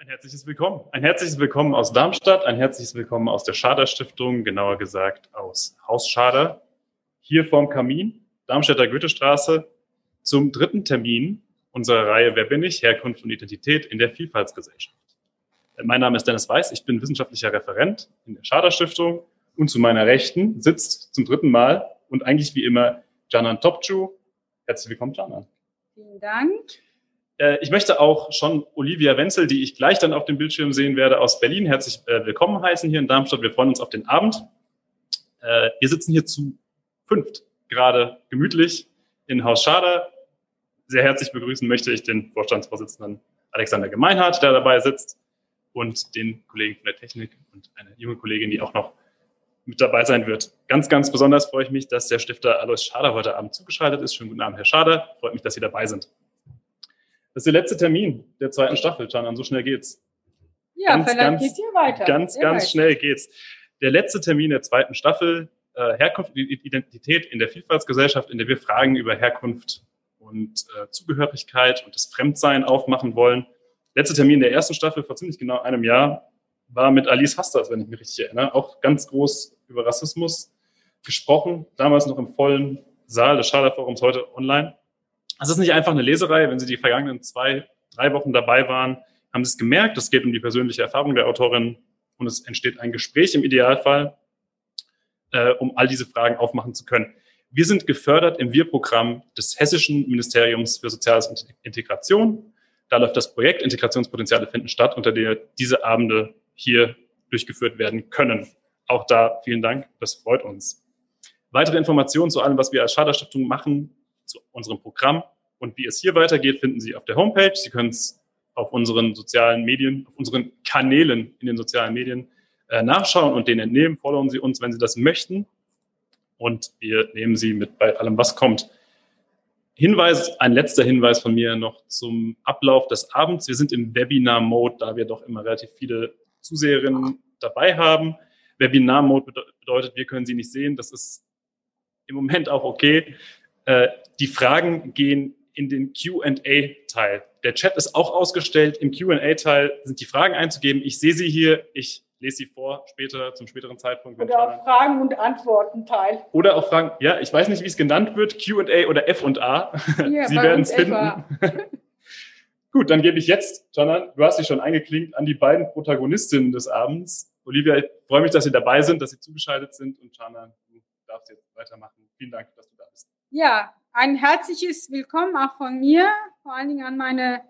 Ein herzliches Willkommen. Ein herzliches Willkommen aus Darmstadt, ein herzliches Willkommen aus der Schader Stiftung, genauer gesagt aus Haus Schader, hier vorm Kamin, Darmstädter Goethestraße, zum dritten Termin unserer Reihe Wer bin ich? Herkunft und Identität in der Vielfaltsgesellschaft. Mein Name ist Dennis Weiß, ich bin wissenschaftlicher Referent in der Schader Stiftung und zu meiner Rechten sitzt zum dritten Mal und eigentlich wie immer Janan Topcu. Herzlich willkommen, Janan. Vielen Dank. Äh, ich möchte auch schon Olivia Wenzel, die ich gleich dann auf dem Bildschirm sehen werde, aus Berlin, herzlich äh, willkommen heißen hier in Darmstadt. Wir freuen uns auf den Abend. Äh, wir sitzen hier zu fünft, gerade gemütlich in Haus Schader. Sehr herzlich begrüßen möchte ich den Vorstandsvorsitzenden Alexander Gemeinhardt, der dabei sitzt, und den Kollegen von der Technik und eine junge Kollegin, die auch noch mit dabei sein wird. Ganz, ganz besonders freue ich mich, dass der Stifter Alois Schader heute Abend zugeschaltet ist. Schönen guten Abend, Herr Schader. Freut mich, dass Sie dabei sind. Das ist der letzte Termin der zweiten Staffel, Canan. So schnell geht's. Ja, ganz, vielleicht ganz, geht's hier weiter. Ganz, Sehr ganz weiter. schnell geht's. Der letzte Termin der zweiten Staffel, äh, Herkunft und Identität in der Vielfaltsgesellschaft, in der wir Fragen über Herkunft und äh, Zugehörigkeit und das Fremdsein aufmachen wollen. Letzter Termin der ersten Staffel vor ziemlich genau einem Jahr war mit Alice Hastas, wenn ich mich richtig erinnere, auch ganz groß über Rassismus gesprochen, damals noch im vollen Saal des Schader Forums, heute online. Es ist nicht einfach eine Leserei. Wenn Sie die vergangenen zwei, drei Wochen dabei waren, haben Sie es gemerkt. Es geht um die persönliche Erfahrung der Autorin und es entsteht ein Gespräch im Idealfall, äh, um all diese Fragen aufmachen zu können. Wir sind gefördert im Wir-Programm des Hessischen Ministeriums für Soziales und Integration. Da läuft das Projekt Integrationspotenziale finden statt, unter der diese Abende hier durchgeführt werden können. Auch da vielen Dank, das freut uns. Weitere Informationen zu allem, was wir als Schaderstiftung machen, zu unserem Programm und wie es hier weitergeht, finden Sie auf der Homepage. Sie können es auf unseren sozialen Medien, auf unseren Kanälen in den sozialen Medien äh, nachschauen und den entnehmen. Followen Sie uns, wenn Sie das möchten. Und wir nehmen Sie mit bei allem, was kommt. Hinweis, ein letzter Hinweis von mir noch zum Ablauf des Abends. Wir sind im Webinar-Mode, da wir doch immer relativ viele Zuseherinnen dabei haben. Webinar-Mode bedeutet, wir können sie nicht sehen. Das ist im Moment auch okay. Äh, die Fragen gehen in den QA-Teil. Der Chat ist auch ausgestellt. Im QA-Teil sind die Fragen einzugeben. Ich sehe sie hier. Ich lese sie vor, später, zum späteren Zeitpunkt. Oder auch Fragen- und Antworten-Teil. Oder auch Fragen, ja, ich weiß nicht, wie es genannt wird, QA oder F und A. Hier, sie werden es finden. Gut, dann gebe ich jetzt, Jana, du hast dich schon eingeklinkt, an die beiden Protagonistinnen des Abends. Olivia, ich freue mich, dass Sie dabei sind, dass Sie zugeschaltet sind und Jana, du darfst jetzt weitermachen. Vielen Dank, dass du. Ja, ein herzliches Willkommen auch von mir, vor allen Dingen an meine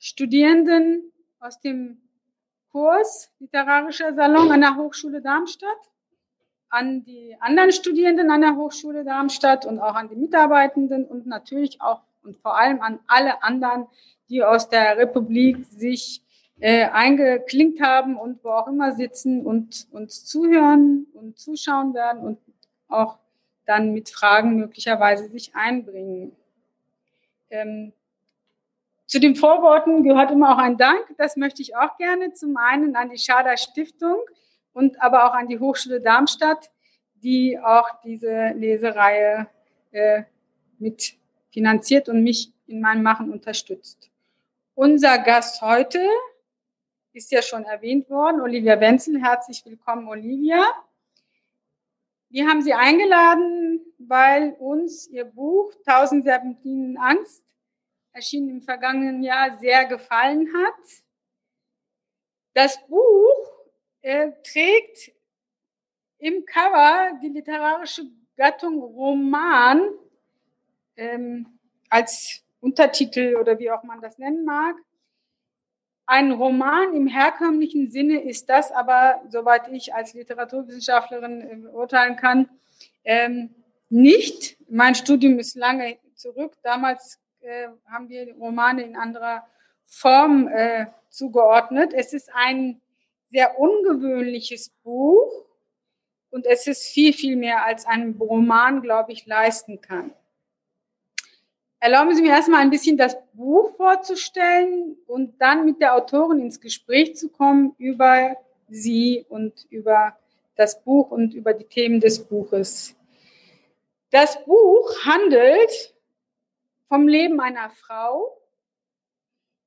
Studierenden aus dem Kurs Literarischer Salon an der Hochschule Darmstadt, an die anderen Studierenden an der Hochschule Darmstadt und auch an die Mitarbeitenden und natürlich auch und vor allem an alle anderen, die aus der Republik sich äh, eingeklinkt haben und wo auch immer sitzen und uns zuhören und zuschauen werden und auch dann mit Fragen möglicherweise sich einbringen. Ähm, zu den Vorworten gehört immer auch ein Dank. Das möchte ich auch gerne. Zum einen an die Schader Stiftung und aber auch an die Hochschule Darmstadt, die auch diese Lesereihe äh, mit finanziert und mich in meinem Machen unterstützt. Unser Gast heute ist ja schon erwähnt worden, Olivia Wenzel. Herzlich willkommen, Olivia. Wir haben Sie eingeladen, weil uns Ihr Buch Tausend Serpentinen Angst, erschienen im vergangenen Jahr, sehr gefallen hat. Das Buch äh, trägt im Cover die literarische Gattung Roman ähm, als Untertitel oder wie auch man das nennen mag. Ein Roman im herkömmlichen Sinne ist das aber, soweit ich als Literaturwissenschaftlerin äh, urteilen kann, ähm, nicht. Mein Studium ist lange zurück. Damals äh, haben wir Romane in anderer Form äh, zugeordnet. Es ist ein sehr ungewöhnliches Buch und es ist viel, viel mehr als ein Roman, glaube ich, leisten kann. Erlauben Sie mir erstmal ein bisschen das Buch vorzustellen und dann mit der Autorin ins Gespräch zu kommen über sie und über das Buch und über die Themen des Buches. Das Buch handelt vom Leben einer Frau,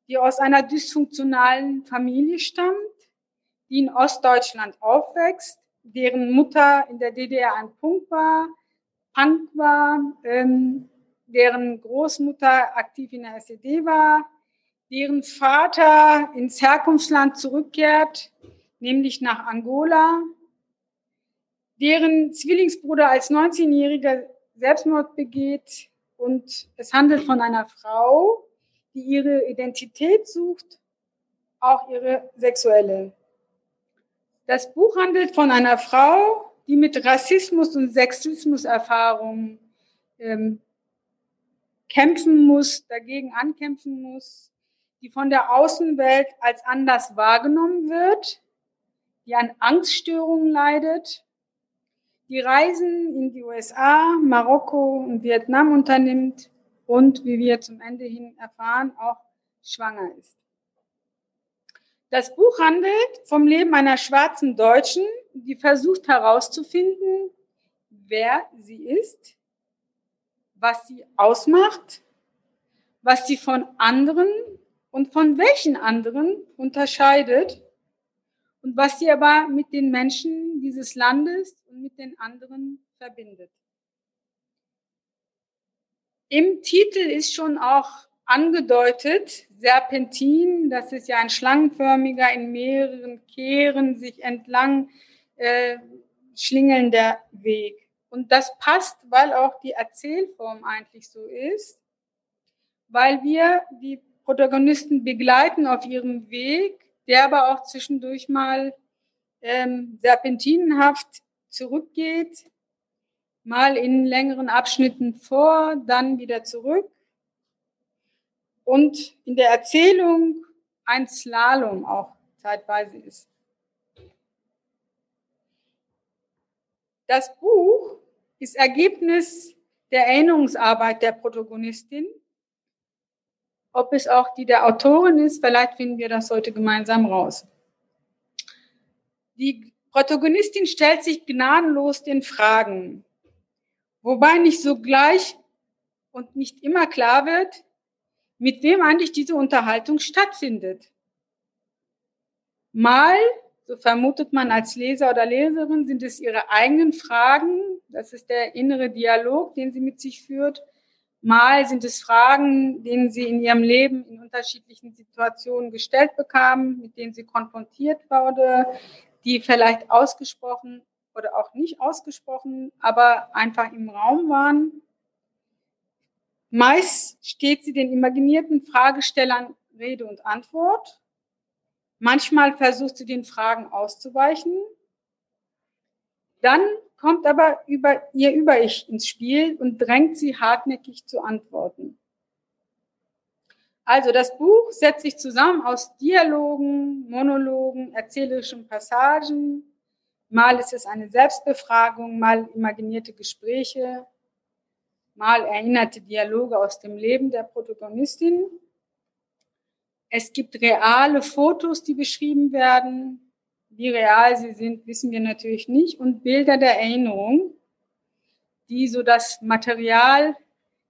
die aus einer dysfunktionalen Familie stammt, die in Ostdeutschland aufwächst, deren Mutter in der DDR ein Punk war, Punk war, ähm, deren Großmutter aktiv in der SED war, deren Vater ins Herkunftsland zurückkehrt, nämlich nach Angola, deren Zwillingsbruder als 19-Jähriger Selbstmord begeht und es handelt von einer Frau, die ihre Identität sucht, auch ihre sexuelle. Das Buch handelt von einer Frau, die mit Rassismus und Sexismus-Erfahrungen ähm, kämpfen muss, dagegen ankämpfen muss, die von der Außenwelt als anders wahrgenommen wird, die an Angststörungen leidet, die Reisen in die USA, Marokko und Vietnam unternimmt und, wie wir zum Ende hin erfahren, auch schwanger ist. Das Buch handelt vom Leben einer schwarzen Deutschen, die versucht herauszufinden, wer sie ist, was sie ausmacht, was sie von anderen und von welchen anderen unterscheidet und was sie aber mit den Menschen dieses Landes und mit den anderen verbindet. Im Titel ist schon auch angedeutet, Serpentin, das ist ja ein schlangenförmiger, in mehreren Kehren sich entlang äh, schlingelnder Weg. Und das passt, weil auch die Erzählform eigentlich so ist, weil wir die Protagonisten begleiten auf ihrem Weg, der aber auch zwischendurch mal ähm, serpentinenhaft zurückgeht, mal in längeren Abschnitten vor, dann wieder zurück und in der Erzählung ein Slalom auch zeitweise ist. Das Buch ist Ergebnis der Erinnerungsarbeit der Protagonistin. Ob es auch die der Autorin ist, vielleicht finden wir das heute gemeinsam raus. Die Protagonistin stellt sich gnadenlos den Fragen, wobei nicht sogleich und nicht immer klar wird, mit wem eigentlich diese Unterhaltung stattfindet. Mal, so vermutet man als Leser oder Leserin, sind es ihre eigenen Fragen, das ist der innere Dialog, den sie mit sich führt. Mal sind es Fragen, denen sie in ihrem Leben in unterschiedlichen Situationen gestellt bekamen, mit denen sie konfrontiert wurde, die vielleicht ausgesprochen oder auch nicht ausgesprochen, aber einfach im Raum waren. Meist steht sie den imaginierten Fragestellern Rede und Antwort. Manchmal versucht sie den Fragen auszuweichen. Dann kommt aber über ihr Über-Ich ins Spiel und drängt sie hartnäckig zu antworten. Also das Buch setzt sich zusammen aus Dialogen, Monologen, erzählerischen Passagen. Mal ist es eine Selbstbefragung, mal imaginierte Gespräche, mal erinnerte Dialoge aus dem Leben der Protagonistin. Es gibt reale Fotos, die beschrieben werden. Wie real sie sind, wissen wir natürlich nicht. Und Bilder der Erinnerung, die so das Material,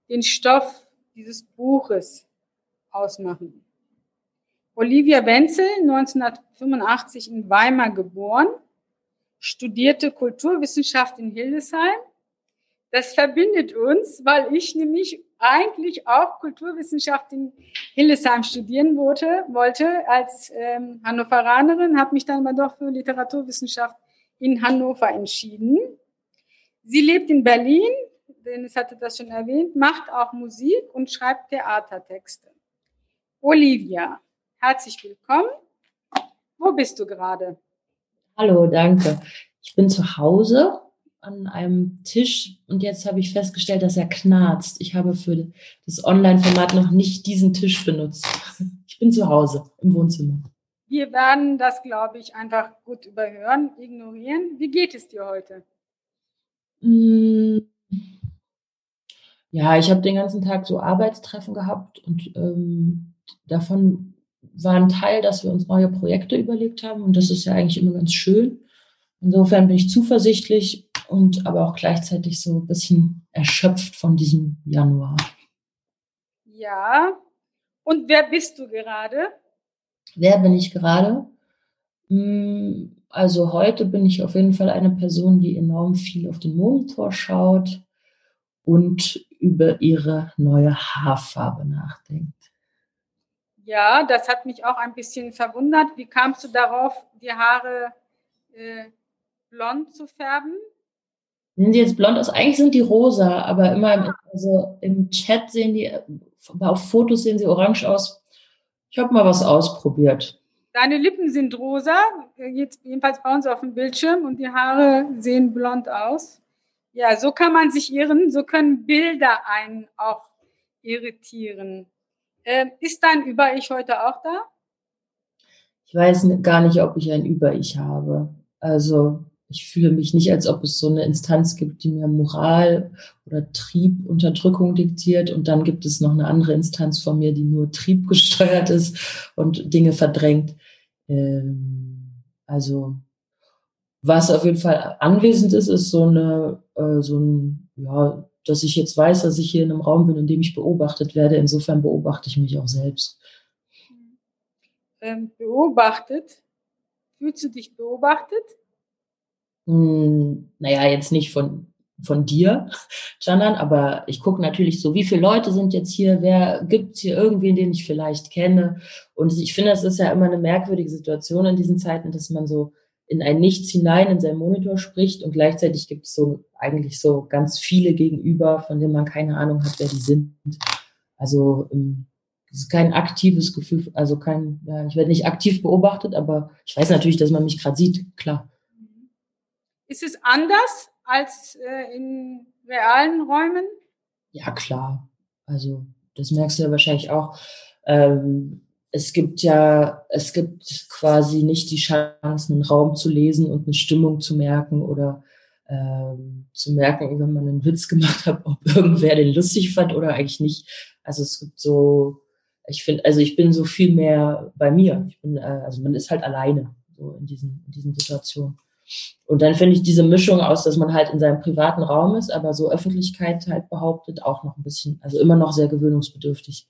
den Stoff dieses Buches ausmachen. Olivia Wenzel, 1985 in Weimar geboren, studierte Kulturwissenschaft in Hildesheim das verbindet uns, weil ich nämlich eigentlich auch Kulturwissenschaft in Hildesheim studieren wollte, wollte als ähm, Hannoveranerin, habe mich dann aber doch für Literaturwissenschaft in Hannover entschieden. Sie lebt in Berlin, Dennis hatte das schon erwähnt, macht auch Musik und schreibt Theatertexte. Olivia, herzlich willkommen. Wo bist du gerade? Hallo, danke. Ich bin zu Hause an einem Tisch und jetzt habe ich festgestellt, dass er knarzt. Ich habe für das Online-Format noch nicht diesen Tisch benutzt. Ich bin zu Hause im Wohnzimmer. Wir werden das, glaube ich, einfach gut überhören, ignorieren. Wie geht es dir heute? Mm. Ja, ich habe den ganzen Tag so Arbeitstreffen gehabt und ähm, davon war ein Teil, dass wir uns neue Projekte überlegt haben und das ist ja eigentlich immer ganz schön. Insofern bin ich zuversichtlich und aber auch gleichzeitig so ein bisschen erschöpft von diesem Januar. Ja, Und wer bist du gerade? Wer bin ich gerade? Hm, also heute bin ich auf jeden Fall eine Person, die enorm viel auf den Monitor schaut und über ihre neue Haarfarbe nachdenkt. Ja, das hat mich auch ein bisschen verwundert. Wie kamst du darauf, die Haare äh, blond zu färben? Sehen sie jetzt blond aus? Eigentlich sind die rosa, aber immer im, also im Chat sehen die, auf Fotos sehen sie orange aus. Ich habe mal was ausprobiert. Deine Lippen sind rosa, jetzt jedenfalls bei uns auf dem Bildschirm und die Haare sehen blond aus. Ja, so kann man sich irren, so können Bilder einen auch irritieren. Ähm, ist dein Über-Ich heute auch da? Ich weiß gar nicht, ob ich ein Über-Ich habe. Also ich fühle mich nicht, als ob es so eine Instanz gibt, die mir Moral oder Trieb, Unterdrückung diktiert. Und dann gibt es noch eine andere Instanz von mir, die nur Trieb gesteuert ist und Dinge verdrängt. Ähm, also was auf jeden Fall anwesend ist, ist so eine, äh, so ein, ja, dass ich jetzt weiß, dass ich hier in einem Raum bin, in dem ich beobachtet werde. Insofern beobachte ich mich auch selbst. Ähm, beobachtet? Fühlst du dich beobachtet? Hm, naja, jetzt nicht von, von dir, Janan, aber ich gucke natürlich so, wie viele Leute sind jetzt hier, wer gibt's hier irgendwen, den ich vielleicht kenne. Und ich finde, es ist ja immer eine merkwürdige Situation in diesen Zeiten, dass man so in ein Nichts hinein in seinen Monitor spricht und gleichzeitig gibt es so eigentlich so ganz viele gegenüber, von denen man keine Ahnung hat, wer die sind. Also ähm, es ist kein aktives Gefühl, also kein, ja, ich werde nicht aktiv beobachtet, aber ich weiß natürlich, dass man mich gerade sieht, klar. Ist es anders als äh, in realen Räumen? Ja, klar. Also das merkst du ja wahrscheinlich auch. Ähm, es gibt ja, es gibt quasi nicht die Chance, einen Raum zu lesen und eine Stimmung zu merken oder ähm, zu merken, wenn man einen Witz gemacht hat, ob irgendwer den lustig fand oder eigentlich nicht. Also es gibt so, ich finde, also ich bin so viel mehr bei mir. Ich bin, äh, also man ist halt alleine so in diesen, in diesen Situationen. Und dann finde ich diese Mischung aus, dass man halt in seinem privaten Raum ist, aber so Öffentlichkeit halt behauptet, auch noch ein bisschen, also immer noch sehr gewöhnungsbedürftig.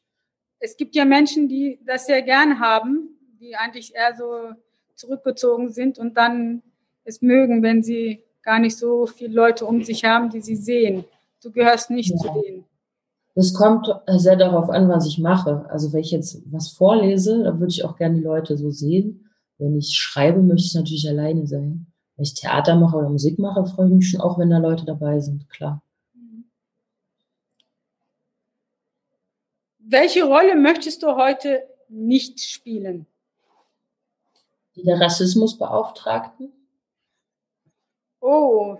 Es gibt ja Menschen, die das sehr gern haben, die eigentlich eher so zurückgezogen sind und dann es mögen, wenn sie gar nicht so viele Leute um sich haben, die sie sehen. Du gehörst nicht ja. zu denen. Das kommt sehr darauf an, was ich mache. Also wenn ich jetzt was vorlese, dann würde ich auch gerne die Leute so sehen. Wenn ich schreibe, möchte ich natürlich alleine sein. Wenn ich Theater mache oder Musik mache, freue ich mich schon auch, wenn da Leute dabei sind, klar. Welche Rolle möchtest du heute nicht spielen? Die der Rassismusbeauftragten. Oh,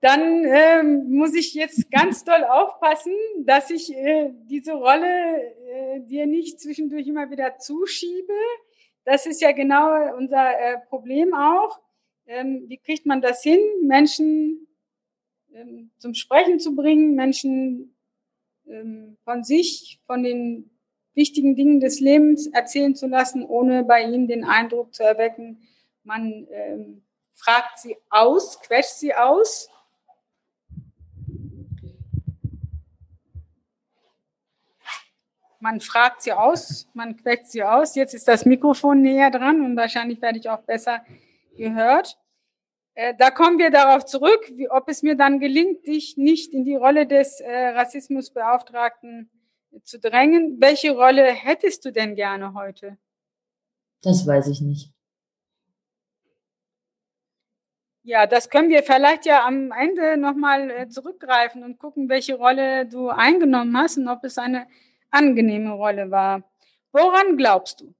dann ähm, muss ich jetzt ganz doll aufpassen, dass ich äh, diese Rolle äh, dir nicht zwischendurch immer wieder zuschiebe. Das ist ja genau unser äh, Problem auch ähm, wie kriegt man das hin, Menschen ähm, zum Sprechen zu bringen, Menschen ähm, von sich, von den wichtigen Dingen des Lebens erzählen zu lassen, ohne bei ihnen den Eindruck zu erwecken, man ähm, fragt sie aus, quetscht sie aus. Man fragt sie aus, man quetscht sie aus. Jetzt ist das Mikrofon näher dran und wahrscheinlich werde ich auch besser gehört. Äh, da kommen wir darauf zurück, wie, ob es mir dann gelingt, dich nicht in die Rolle des äh, Rassismusbeauftragten zu drängen. Welche Rolle hättest du denn gerne heute? Das weiß ich nicht. Ja, das können wir vielleicht ja am Ende nochmal äh, zurückgreifen und gucken, welche Rolle du eingenommen hast und ob es eine angenehme Rolle war. Woran glaubst du?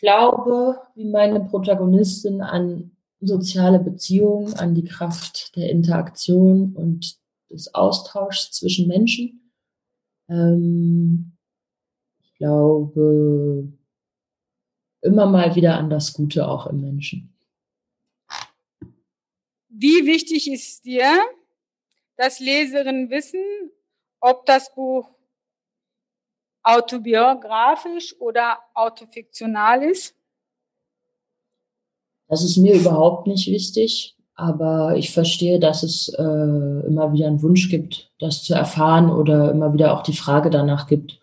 Glaube, wie meine Protagonistin, an soziale Beziehungen, an die Kraft der Interaktion und des Austauschs zwischen Menschen. Ähm, ich glaube immer mal wieder an das Gute auch im Menschen. Wie wichtig ist dir, dass Leserinnen wissen, ob das Buch autobiografisch oder autofiktional ist? Das ist mir überhaupt nicht wichtig, aber ich verstehe, dass es äh, immer wieder einen Wunsch gibt, das zu erfahren oder immer wieder auch die Frage danach gibt.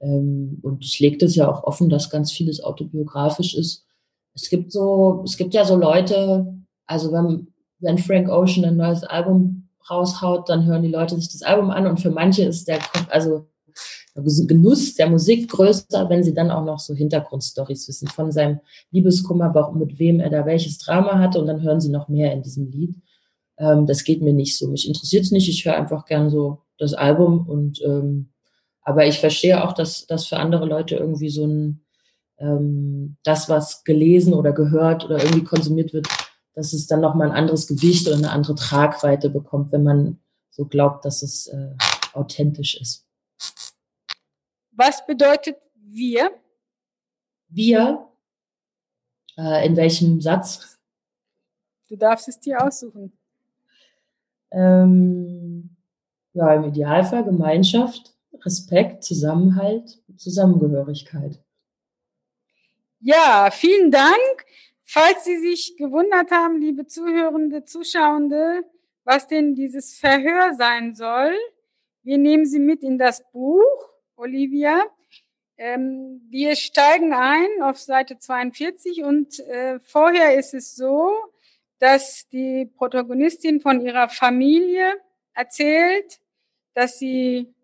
Ähm, und ich lege das ja auch offen, dass ganz vieles autobiografisch ist. Es gibt so, es gibt ja so Leute, also wenn, wenn Frank Ocean ein neues Album raushaut, dann hören die Leute sich das Album an und für manche ist der, also Genuss der Musik größer, wenn sie dann auch noch so Hintergrundstories wissen von seinem Liebeskummer, warum, mit wem er da welches Drama hatte und dann hören sie noch mehr in diesem Lied. Ähm, das geht mir nicht so. Mich interessiert es nicht. Ich höre einfach gern so das Album und ähm, aber ich verstehe auch, dass das für andere Leute irgendwie so ein ähm, das, was gelesen oder gehört oder irgendwie konsumiert wird, dass es dann nochmal ein anderes Gewicht oder eine andere Tragweite bekommt, wenn man so glaubt, dass es äh, authentisch ist. Was bedeutet wir? Wir? Äh, in welchem Satz? Du darfst es dir aussuchen. Ähm, ja, im Idealfall Gemeinschaft, Respekt, Zusammenhalt, Zusammengehörigkeit. Ja, vielen Dank. Falls Sie sich gewundert haben, liebe Zuhörende, Zuschauende, was denn dieses Verhör sein soll, wir nehmen Sie mit in das Buch, Olivia. Ähm, wir steigen ein auf Seite 42 und äh, vorher ist es so, dass die Protagonistin von ihrer Familie erzählt, dass sie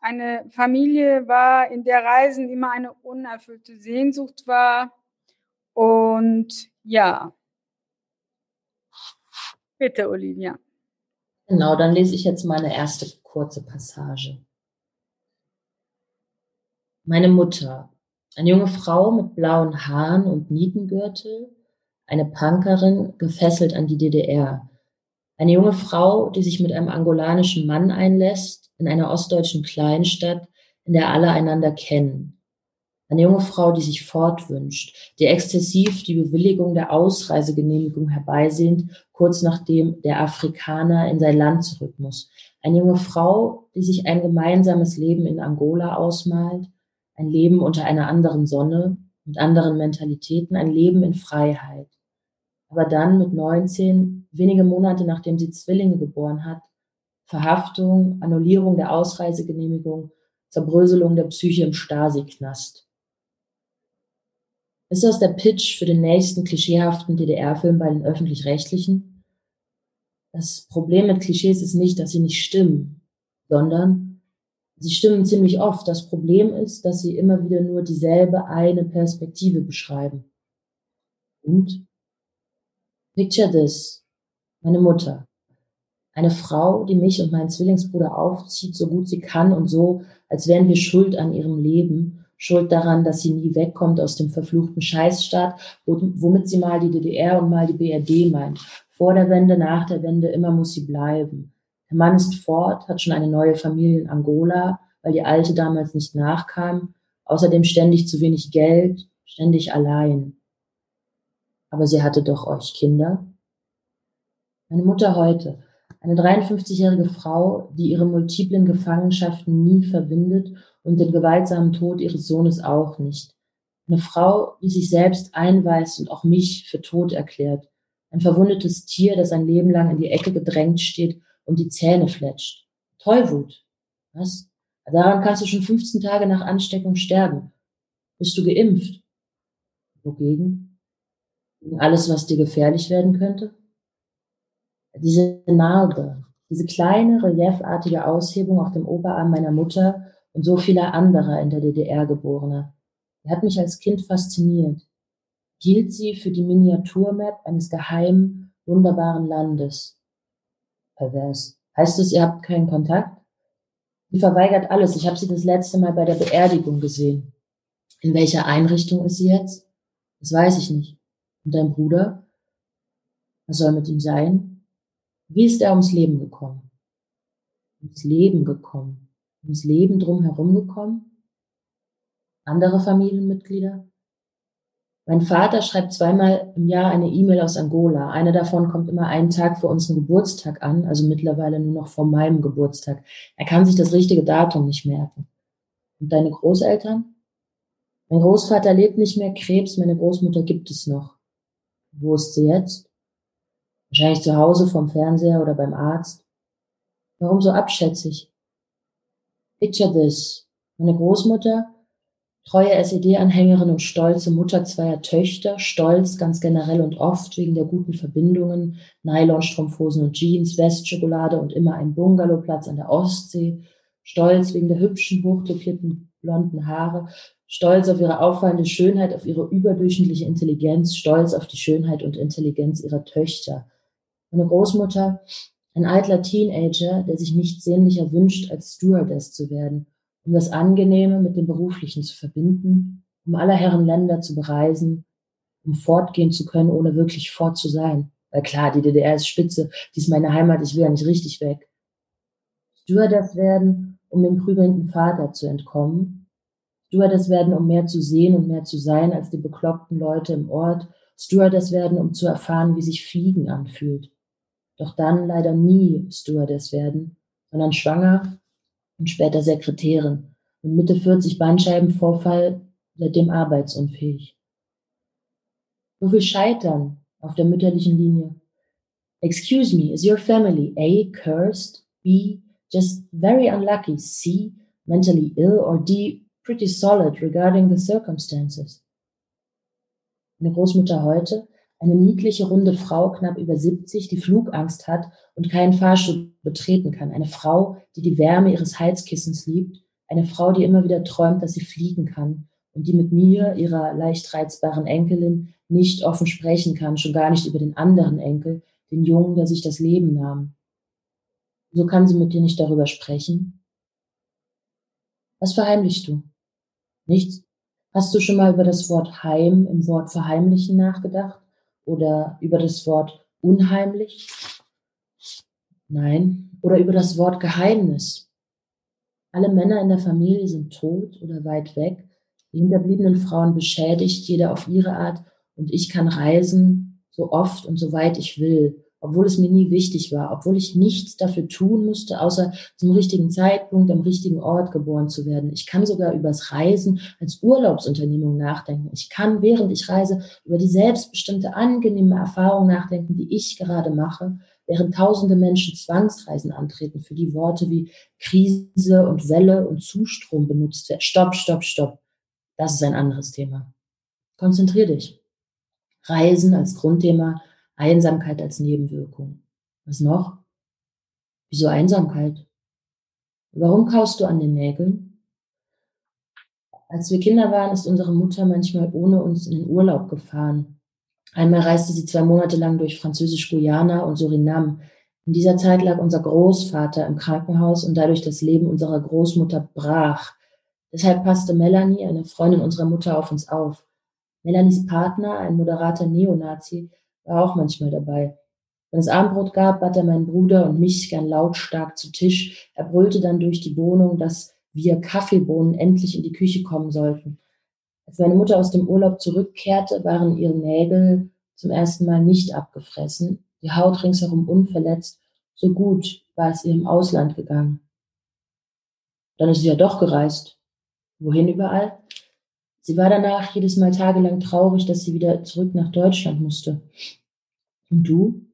eine Familie war, in der Reisen immer eine unerfüllte Sehnsucht war. Und ja, bitte, Olivia. Genau, dann lese ich jetzt meine erste kurze Passage. Meine Mutter, eine junge Frau mit blauen Haaren und Nietengürtel, eine Punkerin, gefesselt an die DDR. Eine junge Frau, die sich mit einem angolanischen Mann einlässt, in einer ostdeutschen Kleinstadt, in der alle einander kennen. Eine junge Frau, die sich fortwünscht, die exzessiv die Bewilligung der Ausreisegenehmigung herbeisehnt, kurz nachdem der Afrikaner in sein Land zurück muss. Eine junge Frau, die sich ein gemeinsames Leben in Angola ausmalt, ein Leben unter einer anderen Sonne, mit anderen Mentalitäten, ein Leben in Freiheit. Aber dann mit 19, wenige Monate nachdem sie Zwillinge geboren hat, Verhaftung, Annullierung der Ausreisegenehmigung, Zerbröselung der Psyche im Stasi-Knast. Ist das der Pitch für den nächsten klischeehaften DDR-Film bei den Öffentlich-Rechtlichen? Das Problem mit Klischees ist nicht, dass sie nicht stimmen, sondern sie stimmen ziemlich oft. Das Problem ist, dass sie immer wieder nur dieselbe eine Perspektive beschreiben. Und picture this. Meine Mutter. Eine Frau, die mich und meinen Zwillingsbruder aufzieht, so gut sie kann und so, als wären wir schuld an ihrem Leben, schuld daran, dass sie nie wegkommt aus dem verfluchten Scheißstaat, womit sie mal die DDR und mal die BRD meint. Vor der Wende, nach der Wende, immer muss sie bleiben. Der Mann ist fort, hat schon eine neue Familie in Angola, weil die alte damals nicht nachkam. Außerdem ständig zu wenig Geld, ständig allein. Aber sie hatte doch euch Kinder. Meine Mutter heute, eine 53-jährige Frau, die ihre multiplen Gefangenschaften nie verwindet und den gewaltsamen Tod ihres Sohnes auch nicht. Eine Frau, die sich selbst einweist und auch mich für tot erklärt. Ein verwundetes Tier, das ein Leben lang in die Ecke gedrängt steht und die Zähne fletscht. Tollwut. Was? Daran kannst du schon 15 Tage nach Ansteckung sterben. Bist du geimpft? Wogegen? Gegen alles, was dir gefährlich werden könnte? Diese Narbe, diese kleine, reliefartige Aushebung auf dem Oberarm meiner Mutter und so vieler anderer in der DDR geborener, die hat mich als Kind fasziniert. Hielt sie für die Miniaturmap eines geheimen, wunderbaren Landes. Pervers. Heißt es, ihr habt keinen Kontakt? Sie verweigert alles. Ich habe sie das letzte Mal bei der Beerdigung gesehen. In welcher Einrichtung ist sie jetzt? Das weiß ich nicht. Und dein Bruder? Was soll mit ihm sein? Wie ist er ums Leben gekommen? Ums Leben gekommen? Ums Leben drumherum gekommen? Andere Familienmitglieder? Mein Vater schreibt zweimal im Jahr eine E-Mail aus Angola. Eine davon kommt immer einen Tag vor unserem Geburtstag an, also mittlerweile nur noch vor meinem Geburtstag. Er kann sich das richtige Datum nicht merken. Und deine Großeltern? Mein Großvater lebt nicht mehr, Krebs, meine Großmutter gibt es noch. Wo ist sie jetzt? Wahrscheinlich zu Hause vom Fernseher oder beim Arzt. Warum so abschätzig? Picture this. Meine Großmutter, treue SED-Anhängerin und stolze Mutter zweier Töchter, stolz ganz generell und oft wegen der guten Verbindungen, Nylonstrumpfhosen und Jeans, Westschokolade und immer ein Bungalowplatz an der Ostsee, stolz wegen der hübschen, hochtopierten blonden Haare, stolz auf ihre auffallende Schönheit, auf ihre überdurchschnittliche Intelligenz, stolz auf die Schönheit und Intelligenz ihrer Töchter. Meine Großmutter, ein eitler Teenager, der sich nichts sehnlicher wünscht, als Stewardess zu werden, um das Angenehme mit dem Beruflichen zu verbinden, um aller Herren Länder zu bereisen, um fortgehen zu können, ohne wirklich fort zu sein. Weil klar, die DDR ist spitze, die ist meine Heimat, ich will ja nicht richtig weg. Stewardess werden, um dem prügelnden Vater zu entkommen. Stewardess werden, um mehr zu sehen und mehr zu sein als die bekloppten Leute im Ort. Stewardess werden, um zu erfahren, wie sich Fliegen anfühlt doch dann leider nie Stewardess werden, sondern schwanger und später Sekretärin. Mit Mitte 40 Bandscheibenvorfall, seitdem arbeitsunfähig. So viel Scheitern auf der mütterlichen Linie. Excuse me, is your family A, cursed, B, just very unlucky, C, mentally ill, or D, pretty solid regarding the circumstances? Meine Großmutter heute eine niedliche, runde Frau, knapp über 70, die Flugangst hat und keinen Fahrstuhl betreten kann. Eine Frau, die die Wärme ihres Heizkissens liebt. Eine Frau, die immer wieder träumt, dass sie fliegen kann und die mit mir, ihrer leicht reizbaren Enkelin, nicht offen sprechen kann, schon gar nicht über den anderen Enkel, den Jungen, der sich das Leben nahm. So kann sie mit dir nicht darüber sprechen. Was verheimlichst du? Nichts? Hast du schon mal über das Wort Heim im Wort verheimlichen nachgedacht? oder über das Wort unheimlich? Nein. Oder über das Wort Geheimnis? Alle Männer in der Familie sind tot oder weit weg, die hinterbliebenen Frauen beschädigt, jeder auf ihre Art, und ich kann reisen, so oft und so weit ich will obwohl es mir nie wichtig war, obwohl ich nichts dafür tun musste, außer zum richtigen Zeitpunkt am richtigen Ort geboren zu werden. Ich kann sogar übers Reisen als Urlaubsunternehmung nachdenken. Ich kann, während ich reise, über die selbstbestimmte, angenehme Erfahrung nachdenken, die ich gerade mache, während tausende Menschen Zwangsreisen antreten, für die Worte wie Krise und Welle und Zustrom benutzt werden. Stopp, stopp, stopp. Das ist ein anderes Thema. Konzentrier dich. Reisen als Grundthema Einsamkeit als Nebenwirkung. Was noch? Wieso Einsamkeit? Warum kaust du an den Nägeln? Als wir Kinder waren, ist unsere Mutter manchmal ohne uns in den Urlaub gefahren. Einmal reiste sie zwei Monate lang durch Französisch-Guyana und Surinam. In dieser Zeit lag unser Großvater im Krankenhaus und dadurch das Leben unserer Großmutter brach. Deshalb passte Melanie, eine Freundin unserer Mutter, auf uns auf. Melanies Partner, ein moderater Neonazi, war auch manchmal dabei. Wenn es Abendbrot gab, bat er meinen Bruder und mich gern lautstark zu Tisch. Er brüllte dann durch die Wohnung, dass wir Kaffeebohnen endlich in die Küche kommen sollten. Als meine Mutter aus dem Urlaub zurückkehrte, waren ihre Nägel zum ersten Mal nicht abgefressen, die Haut ringsherum unverletzt. So gut war es ihr im Ausland gegangen. Dann ist sie ja doch gereist. Wohin überall? Sie war danach jedes Mal tagelang traurig, dass sie wieder zurück nach Deutschland musste. Und du?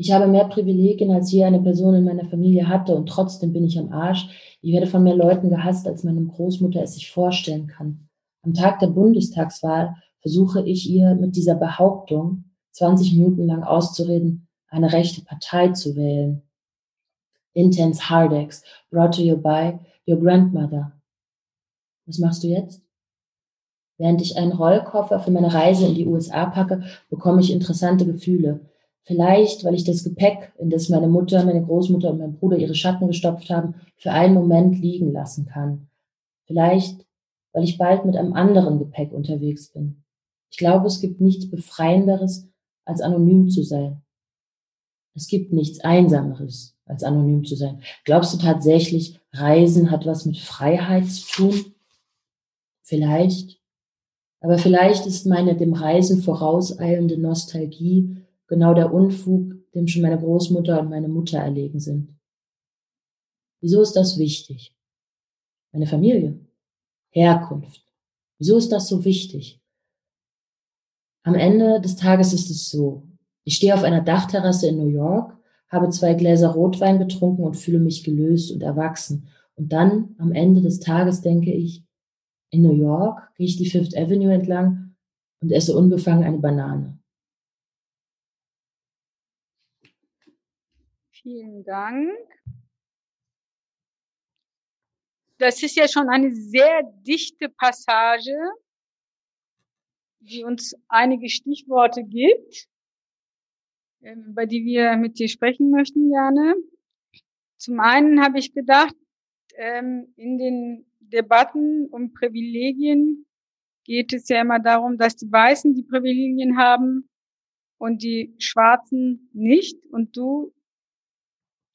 Ich habe mehr Privilegien, als je eine Person in meiner Familie hatte, und trotzdem bin ich am Arsch. Ich werde von mehr Leuten gehasst, als meine Großmutter es sich vorstellen kann. Am Tag der Bundestagswahl versuche ich ihr mit dieser Behauptung 20 Minuten lang auszureden, eine rechte Partei zu wählen. Intense heartaches brought to you by your grandmother. Was machst du jetzt? Während ich einen Rollkoffer für meine Reise in die USA packe, bekomme ich interessante Gefühle. Vielleicht, weil ich das Gepäck, in das meine Mutter, meine Großmutter und mein Bruder ihre Schatten gestopft haben, für einen Moment liegen lassen kann. Vielleicht, weil ich bald mit einem anderen Gepäck unterwegs bin. Ich glaube, es gibt nichts Befreienderes, als anonym zu sein. Es gibt nichts Einsameres, als anonym zu sein. Glaubst du tatsächlich, Reisen hat was mit Freiheit zu tun? Vielleicht. Aber vielleicht ist meine dem Reisen vorauseilende Nostalgie genau der Unfug, dem schon meine Großmutter und meine Mutter erlegen sind. Wieso ist das wichtig? Meine Familie. Herkunft. Wieso ist das so wichtig? Am Ende des Tages ist es so. Ich stehe auf einer Dachterrasse in New York, habe zwei Gläser Rotwein getrunken und fühle mich gelöst und erwachsen. Und dann, am Ende des Tages, denke ich, in New York gehe ich die Fifth Avenue entlang und esse unbefangen eine Banane. Vielen Dank. Das ist ja schon eine sehr dichte Passage, die uns einige Stichworte gibt, ähm, über die wir mit dir sprechen möchten gerne. Zum einen habe ich gedacht, ähm, in den Debatten um Privilegien geht es ja immer darum, dass die Weißen die Privilegien haben und die Schwarzen nicht. Und du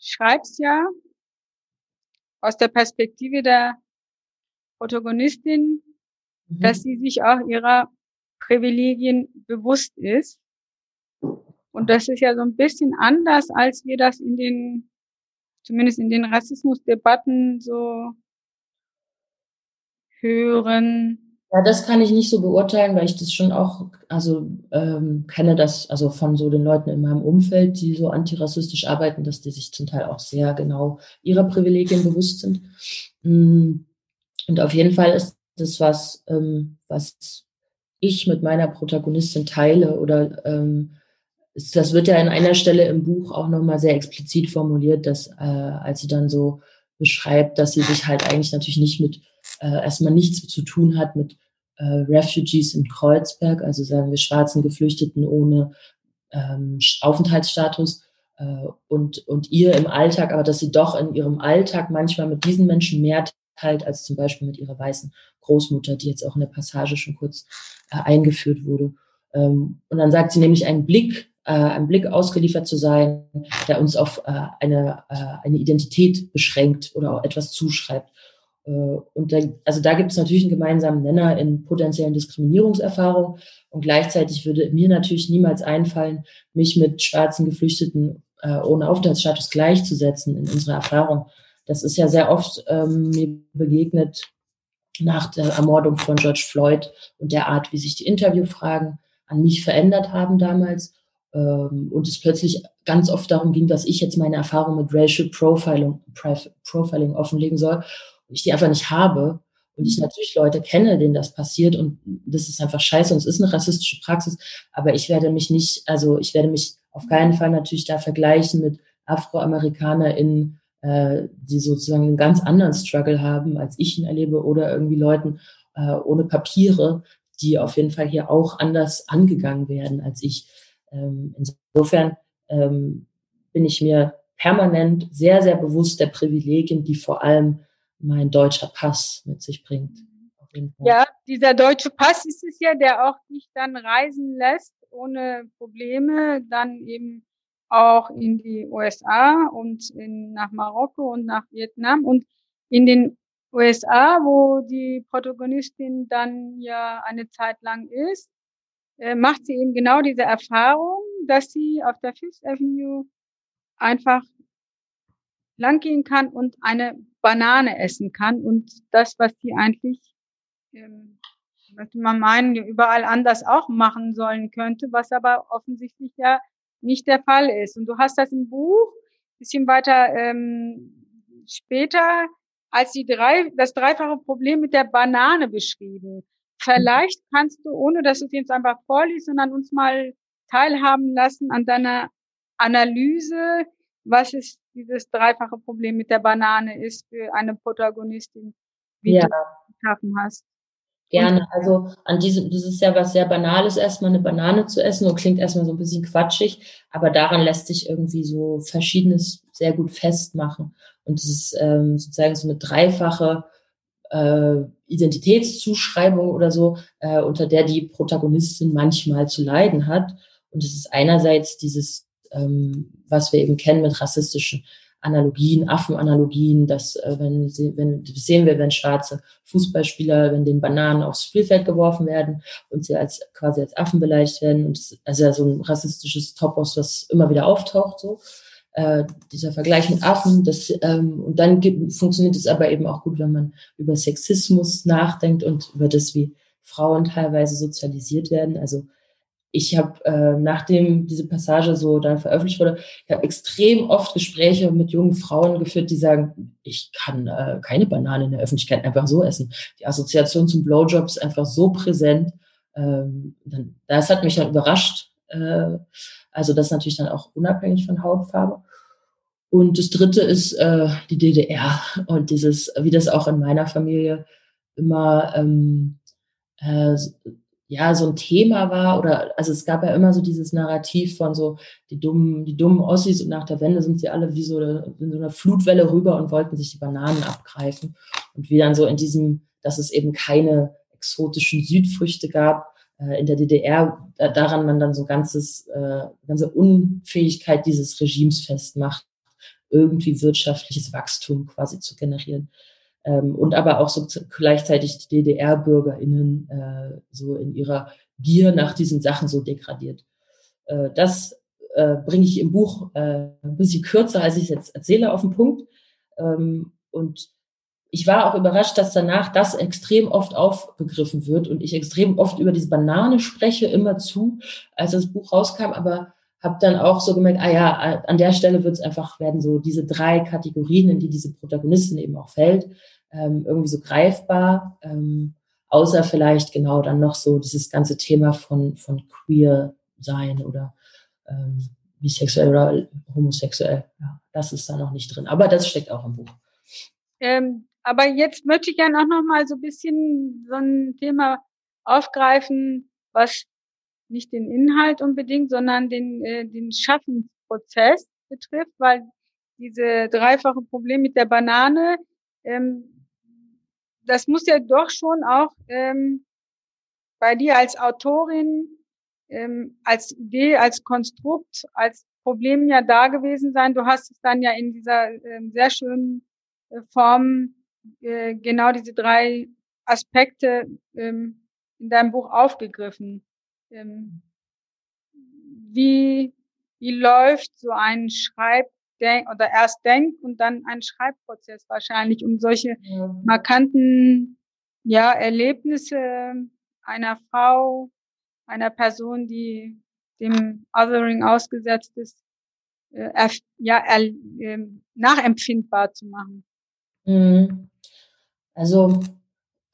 schreibst ja aus der Perspektive der Protagonistin, mhm. dass sie sich auch ihrer Privilegien bewusst ist. Und das ist ja so ein bisschen anders, als wir das in den, zumindest in den Rassismusdebatten so hören. Ja, das kann ich nicht so beurteilen, weil ich das schon auch, also ähm, kenne das, also von so den Leuten in meinem Umfeld, die so antirassistisch arbeiten, dass die sich zum Teil auch sehr genau ihrer Privilegien bewusst sind. Mm, und auf jeden Fall ist das was, ähm, was ich mit meiner Protagonistin teile oder ähm, das wird ja an einer Stelle im Buch auch nochmal sehr explizit formuliert, dass äh, als sie dann so beschreibt, dass sie sich halt eigentlich natürlich nicht mit äh, erstmal nichts zu tun hat mit äh, Refugees in Kreuzberg, also sagen wir schwarzen Geflüchteten ohne ähm, Aufenthaltsstatus äh, und, und ihr im Alltag, aber dass sie doch in ihrem Alltag manchmal mit diesen Menschen mehr teilt als zum Beispiel mit ihrer weißen Großmutter, die jetzt auch in der Passage schon kurz äh, eingeführt wurde. Ähm, und dann sagt sie nämlich einen Blick, äh, einen Blick ausgeliefert zu sein, der uns auf äh, eine, äh, eine Identität beschränkt oder auch etwas zuschreibt. Äh, und da, also da gibt es natürlich einen gemeinsamen Nenner in potenziellen Diskriminierungserfahrungen. Und gleichzeitig würde mir natürlich niemals einfallen, mich mit schwarzen Geflüchteten äh, ohne Aufenthaltsstatus gleichzusetzen in unserer Erfahrung. Das ist ja sehr oft ähm, mir begegnet nach der Ermordung von George Floyd und der Art, wie sich die Interviewfragen an mich verändert haben damals. Ähm, und es plötzlich ganz oft darum ging, dass ich jetzt meine Erfahrung mit Racial Profiling, Profiling offenlegen soll ich die einfach nicht habe und ich natürlich Leute kenne, denen das passiert und das ist einfach scheiße und es ist eine rassistische Praxis, aber ich werde mich nicht, also ich werde mich auf keinen Fall natürlich da vergleichen mit AfroamerikanerInnen, äh, die sozusagen einen ganz anderen Struggle haben, als ich ihn erlebe oder irgendwie Leuten äh, ohne Papiere, die auf jeden Fall hier auch anders angegangen werden als ich. Ähm, insofern ähm, bin ich mir permanent sehr, sehr bewusst der Privilegien, die vor allem mein deutscher Pass mit sich bringt. Ja, dieser deutsche Pass ist es ja, der auch dich dann reisen lässt ohne Probleme, dann eben auch in die USA und in, nach Marokko und nach Vietnam und in den USA, wo die Protagonistin dann ja eine Zeit lang ist, äh, macht sie eben genau diese Erfahrung, dass sie auf der Fifth Avenue einfach langgehen kann und eine Banane essen kann und das, was die eigentlich, ähm, möchte man meinen, überall anders auch machen sollen könnte, was aber offensichtlich ja nicht der Fall ist. Und du hast das im Buch bisschen weiter ähm, später als die drei, das dreifache Problem mit der Banane beschrieben. Vielleicht kannst du, ohne dass du es jetzt einfach vorliest, sondern uns mal teilhaben lassen an deiner Analyse, was ist dieses dreifache Problem mit der Banane ist für eine Protagonistin, wie ja. du geschaffen hast. Gerne. Also an diesem, das ist ja was sehr Banales, erstmal eine Banane zu essen und klingt erstmal so ein bisschen quatschig, aber daran lässt sich irgendwie so Verschiedenes sehr gut festmachen. Und es ist ähm, sozusagen so eine dreifache äh, Identitätszuschreibung oder so, äh, unter der die Protagonistin manchmal zu leiden hat. Und es ist einerseits dieses ähm, was wir eben kennen mit rassistischen Analogien, Affenanalogien, dass äh, wenn sie, wenn sehen wir, wenn schwarze Fußballspieler, wenn den Bananen aufs Spielfeld geworfen werden und sie als quasi als Affen beleidigt werden und das, also so ein rassistisches Topos, was immer wieder auftaucht, so äh, dieser Vergleich mit Affen, das ähm, und dann gibt, funktioniert es aber eben auch gut, wenn man über Sexismus nachdenkt und über das, wie Frauen teilweise sozialisiert werden. Also ich habe, äh, nachdem diese Passage so dann veröffentlicht wurde, ich habe extrem oft Gespräche mit jungen Frauen geführt, die sagen, ich kann äh, keine Banane in der Öffentlichkeit einfach so essen. Die Assoziation zum Blowjob ist einfach so präsent. Ähm, das hat mich dann überrascht. Äh, also das natürlich dann auch unabhängig von Hautfarbe. Und das Dritte ist äh, die DDR und dieses, wie das auch in meiner Familie immer ähm, äh, ja so ein Thema war oder also es gab ja immer so dieses Narrativ von so die dummen die dummen Ossis und nach der Wende sind sie alle wie so in so einer Flutwelle rüber und wollten sich die Bananen abgreifen. Und wie dann so in diesem dass es eben keine exotischen Südfrüchte gab äh, in der DDR da, daran man dann so ganzes äh, ganze Unfähigkeit dieses Regimes festmacht irgendwie wirtschaftliches Wachstum quasi zu generieren ähm, und aber auch so gleichzeitig die DDR-BürgerInnen äh, so in ihrer Gier nach diesen Sachen so degradiert. Äh, das äh, bringe ich im Buch äh, ein bisschen kürzer, als ich es jetzt erzähle, auf den Punkt. Ähm, und ich war auch überrascht, dass danach das extrem oft aufgegriffen wird und ich extrem oft über diese Banane spreche, immer zu, als das Buch rauskam, aber habe dann auch so gemerkt, ah ja, an der Stelle wird es einfach werden so diese drei Kategorien, in die diese Protagonistin eben auch fällt, ähm, irgendwie so greifbar, ähm, außer vielleicht genau dann noch so dieses ganze Thema von, von queer sein oder ähm, bisexuell oder homosexuell. Ja, das ist da noch nicht drin. Aber das steckt auch im Buch. Ähm, aber jetzt möchte ich auch noch mal so ein bisschen so ein Thema aufgreifen, was nicht den Inhalt unbedingt, sondern den, äh, den Schaffensprozess betrifft, weil diese dreifache Problem mit der Banane, ähm, das muss ja doch schon auch ähm, bei dir als Autorin, ähm, als Idee, als Konstrukt, als Problem ja da gewesen sein. Du hast es dann ja in dieser ähm, sehr schönen äh, Form äh, genau diese drei Aspekte ähm, in deinem Buch aufgegriffen. Ähm, wie, wie läuft so ein Schreib oder erst denk und dann ein Schreibprozess wahrscheinlich, um solche markanten ja, Erlebnisse einer Frau, einer Person, die dem Othering ausgesetzt ist, äh, ja, äh, nachempfindbar zu machen. Mhm. Also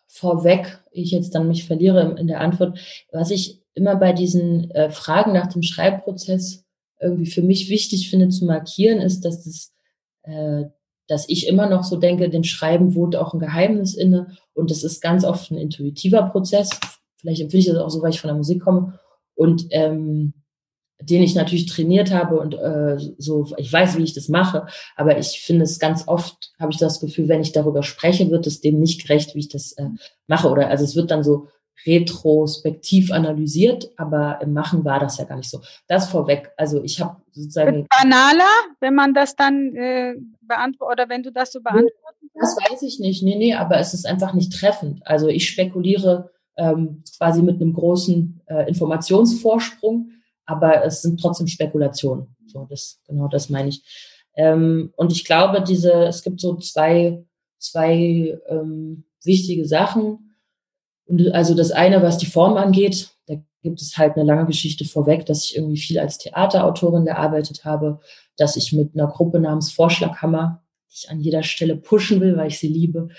vorweg, ich jetzt dann mich verliere in der Antwort, was ich immer bei diesen äh, Fragen nach dem Schreibprozess irgendwie für mich wichtig finde zu markieren, ist, dass das, äh, dass ich immer noch so denke, dem Schreiben wohnt auch ein Geheimnis inne und das ist ganz oft ein intuitiver Prozess. Vielleicht empfinde ich das auch so, weil ich von der Musik komme und ähm, den ich natürlich trainiert habe und äh, so, ich weiß, wie ich das mache, aber ich finde es ganz oft, habe ich das Gefühl, wenn ich darüber spreche, wird es dem nicht gerecht, wie ich das äh, mache. Oder also es wird dann so retrospektiv analysiert, aber im Machen war das ja gar nicht so. Das vorweg. Also ich habe sozusagen. Banaler, wenn man das dann äh, beantwortet oder wenn du das so beantwortest? Das weiß ich nicht. Nee, nee, aber es ist einfach nicht treffend. Also ich spekuliere ähm, quasi mit einem großen äh, Informationsvorsprung, aber es sind trotzdem Spekulationen. So, das, genau das meine ich. Ähm, und ich glaube, diese, es gibt so zwei, zwei ähm, wichtige Sachen und also das eine, was die Form angeht, da gibt es halt eine lange Geschichte vorweg, dass ich irgendwie viel als Theaterautorin gearbeitet habe, dass ich mit einer Gruppe namens Vorschlaghammer, die ich an jeder Stelle pushen will, weil ich sie liebe,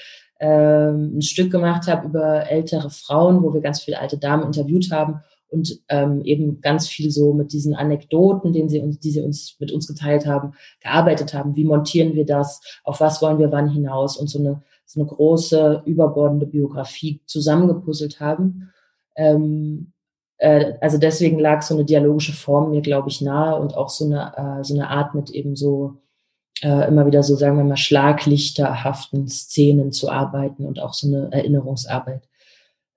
ähm, ein Stück gemacht habe über ältere Frauen, wo wir ganz viele alte Damen interviewt haben und ähm, eben ganz viel so mit diesen Anekdoten, denen sie uns, die sie uns mit uns geteilt haben, gearbeitet haben. Wie montieren wir das? Auf was wollen wir wann hinaus? Und so eine so eine große, überbordende Biografie zusammengepuzzelt haben. Ähm, äh, also deswegen lag so eine dialogische Form mir, glaube ich, nahe und auch so eine, äh, so eine Art mit eben so äh, immer wieder so, sagen wir mal, schlaglichterhaften Szenen zu arbeiten und auch so eine Erinnerungsarbeit.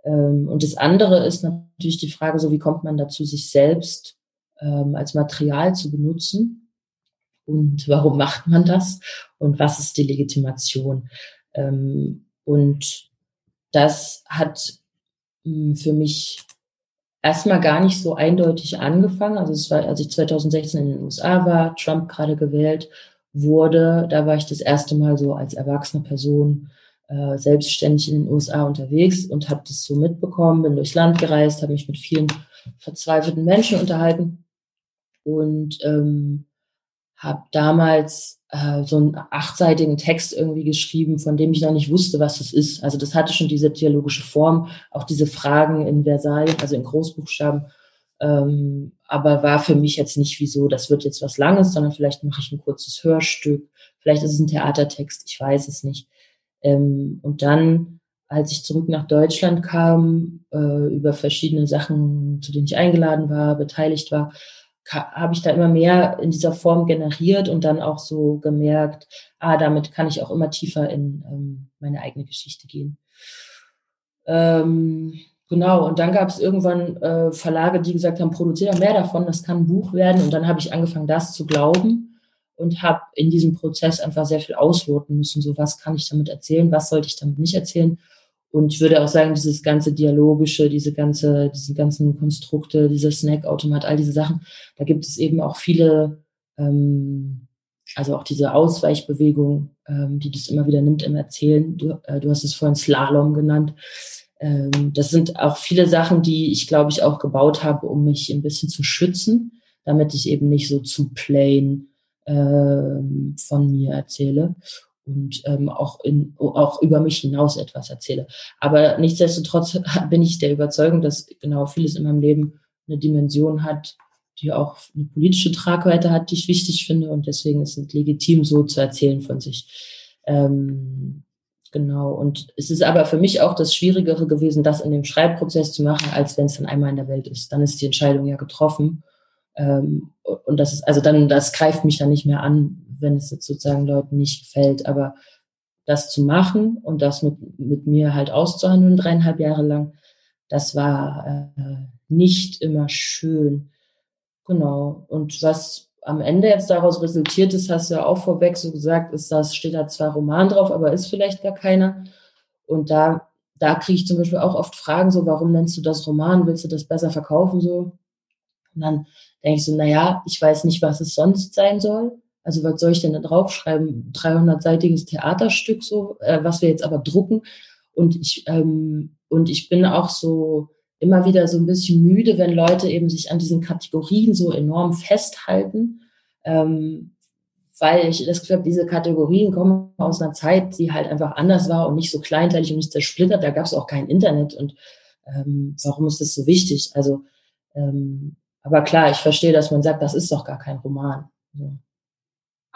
Ähm, und das andere ist natürlich die Frage, so wie kommt man dazu, sich selbst ähm, als Material zu benutzen? Und warum macht man das? Und was ist die Legitimation? Ähm, und das hat hm, für mich erstmal gar nicht so eindeutig angefangen. Also es war, als ich 2016 in den USA war, Trump gerade gewählt wurde, da war ich das erste Mal so als erwachsene Person äh, selbstständig in den USA unterwegs und habe das so mitbekommen, bin durchs Land gereist, habe mich mit vielen verzweifelten Menschen unterhalten und ähm, habe damals äh, so einen achtseitigen Text irgendwie geschrieben, von dem ich noch nicht wusste, was das ist. Also das hatte schon diese dialogische Form, auch diese Fragen in Versalien, also in Großbuchstaben, ähm, aber war für mich jetzt nicht wie so, das wird jetzt was Langes, sondern vielleicht mache ich ein kurzes Hörstück, vielleicht ist es ein Theatertext, ich weiß es nicht. Ähm, und dann, als ich zurück nach Deutschland kam, äh, über verschiedene Sachen, zu denen ich eingeladen war, beteiligt war, habe ich da immer mehr in dieser Form generiert und dann auch so gemerkt, ah, damit kann ich auch immer tiefer in ähm, meine eigene Geschichte gehen. Ähm, genau, und dann gab es irgendwann äh, Verlage, die gesagt haben, produziere mehr davon, das kann ein Buch werden. Und dann habe ich angefangen, das zu glauben und habe in diesem Prozess einfach sehr viel ausloten müssen. So, was kann ich damit erzählen, was sollte ich damit nicht erzählen? Und ich würde auch sagen, dieses ganze Dialogische, diese ganze, diese ganzen Konstrukte, dieser Snackautomat, all diese Sachen, da gibt es eben auch viele, ähm, also auch diese Ausweichbewegung, ähm, die das immer wieder nimmt im Erzählen. Du, äh, du hast es vorhin Slalom genannt. Ähm, das sind auch viele Sachen, die ich, glaube ich, auch gebaut habe, um mich ein bisschen zu schützen, damit ich eben nicht so zu plain ähm, von mir erzähle und ähm, auch, in, auch über mich hinaus etwas erzähle. Aber nichtsdestotrotz bin ich der Überzeugung, dass genau vieles in meinem Leben eine Dimension hat, die auch eine politische Tragweite hat, die ich wichtig finde. Und deswegen ist es legitim, so zu erzählen von sich. Ähm, genau. Und es ist aber für mich auch das Schwierigere gewesen, das in dem Schreibprozess zu machen, als wenn es dann einmal in der Welt ist. Dann ist die Entscheidung ja getroffen. Ähm, und das ist, also dann, das greift mich dann nicht mehr an, wenn es jetzt sozusagen Leuten nicht gefällt. Aber das zu machen und das mit, mit mir halt auszuhandeln, dreieinhalb Jahre lang, das war äh, nicht immer schön. Genau. Und was am Ende jetzt daraus resultiert ist, hast du ja auch vorweg so gesagt, ist das, steht da zwar Roman drauf, aber ist vielleicht gar keiner. Und da, da kriege ich zum Beispiel auch oft Fragen so, warum nennst du das Roman? Willst du das besser verkaufen so? Und dann denke ich so, na ja, ich weiß nicht, was es sonst sein soll. Also was soll ich denn da draufschreiben? 300-seitiges Theaterstück so, äh, was wir jetzt aber drucken. Und ich, ähm, und ich bin auch so immer wieder so ein bisschen müde, wenn Leute eben sich an diesen Kategorien so enorm festhalten. Ähm, weil ich das Gefühl habe, diese Kategorien kommen aus einer Zeit, die halt einfach anders war und nicht so kleinteilig und nicht zersplittert. Da gab es auch kein Internet und ähm, warum ist das so wichtig? Also, ähm, aber klar, ich verstehe, dass man sagt, das ist doch gar kein Roman. So.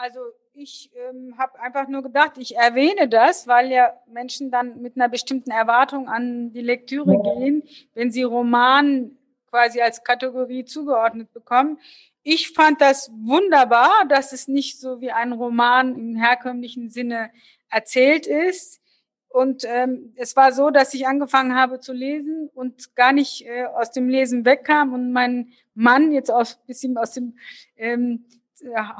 Also ich ähm, habe einfach nur gedacht, ich erwähne das, weil ja Menschen dann mit einer bestimmten Erwartung an die Lektüre ja. gehen, wenn sie Roman quasi als Kategorie zugeordnet bekommen. Ich fand das wunderbar, dass es nicht so wie ein Roman im herkömmlichen Sinne erzählt ist. Und ähm, es war so, dass ich angefangen habe zu lesen und gar nicht äh, aus dem Lesen wegkam und mein Mann jetzt aus bisschen aus dem ähm,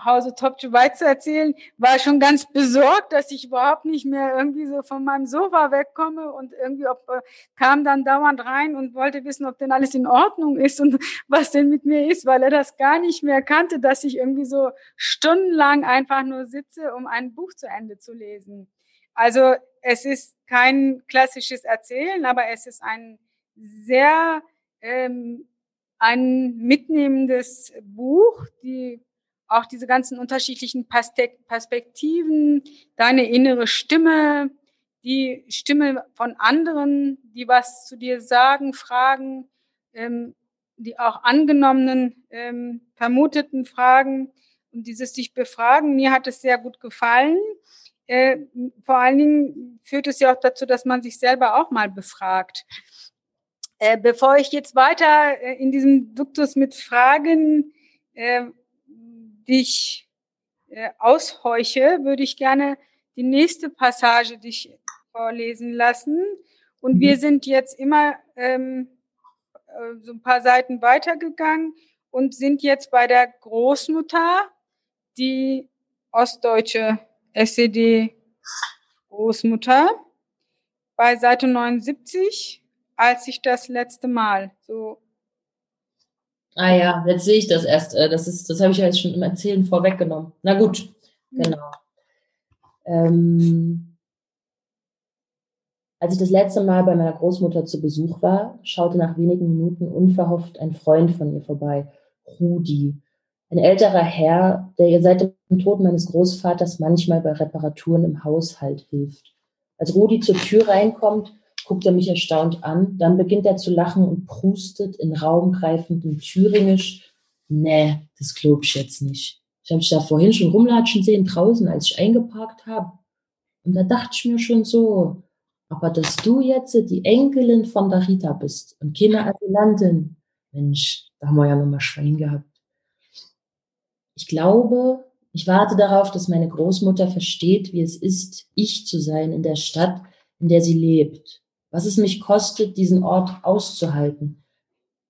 Hause Top Dubai zu erzählen, war schon ganz besorgt, dass ich überhaupt nicht mehr irgendwie so von meinem Sofa wegkomme und irgendwie ob, äh, kam dann dauernd rein und wollte wissen, ob denn alles in Ordnung ist und was denn mit mir ist, weil er das gar nicht mehr kannte, dass ich irgendwie so stundenlang einfach nur sitze, um ein Buch zu Ende zu lesen. Also es ist kein klassisches Erzählen, aber es ist ein sehr ähm, ein mitnehmendes Buch, die auch diese ganzen unterschiedlichen Perspektiven, deine innere Stimme, die Stimme von anderen, die was zu dir sagen, fragen, ähm, die auch angenommenen, ähm, vermuteten Fragen und dieses sich befragen. Mir hat es sehr gut gefallen. Äh, vor allen Dingen führt es ja auch dazu, dass man sich selber auch mal befragt. Äh, bevor ich jetzt weiter äh, in diesem Duktus mit Fragen äh, dich äh, ausheuche, würde ich gerne die nächste Passage dich vorlesen lassen. Und mhm. wir sind jetzt immer ähm, äh, so ein paar Seiten weitergegangen und sind jetzt bei der Großmutter, die ostdeutsche SED-Großmutter, bei Seite 79, als ich das letzte Mal so Ah ja, jetzt sehe ich das erst. Äh, das, ist, das habe ich ja jetzt schon im Erzählen vorweggenommen. Na gut, genau. Ähm, Als ich das letzte Mal bei meiner Großmutter zu Besuch war, schaute nach wenigen Minuten unverhofft ein Freund von ihr vorbei, Rudi. Ein älterer Herr, der ihr seit dem Tod meines Großvaters manchmal bei Reparaturen im Haushalt hilft. Als Rudi zur Tür reinkommt, guckt er mich erstaunt an, dann beginnt er zu lachen und prustet in raumgreifendem Thüringisch. Nee, das glaub ich jetzt nicht. Ich habe dich da vorhin schon rumlatschen sehen draußen, als ich eingeparkt habe. Und da dachte ich mir schon so, aber dass du jetzt die Enkelin von der Rita bist und keine Asylantin, Mensch, da haben wir ja nochmal Schwein gehabt. Ich glaube, ich warte darauf, dass meine Großmutter versteht, wie es ist, ich zu sein in der Stadt, in der sie lebt. Was es mich kostet, diesen Ort auszuhalten.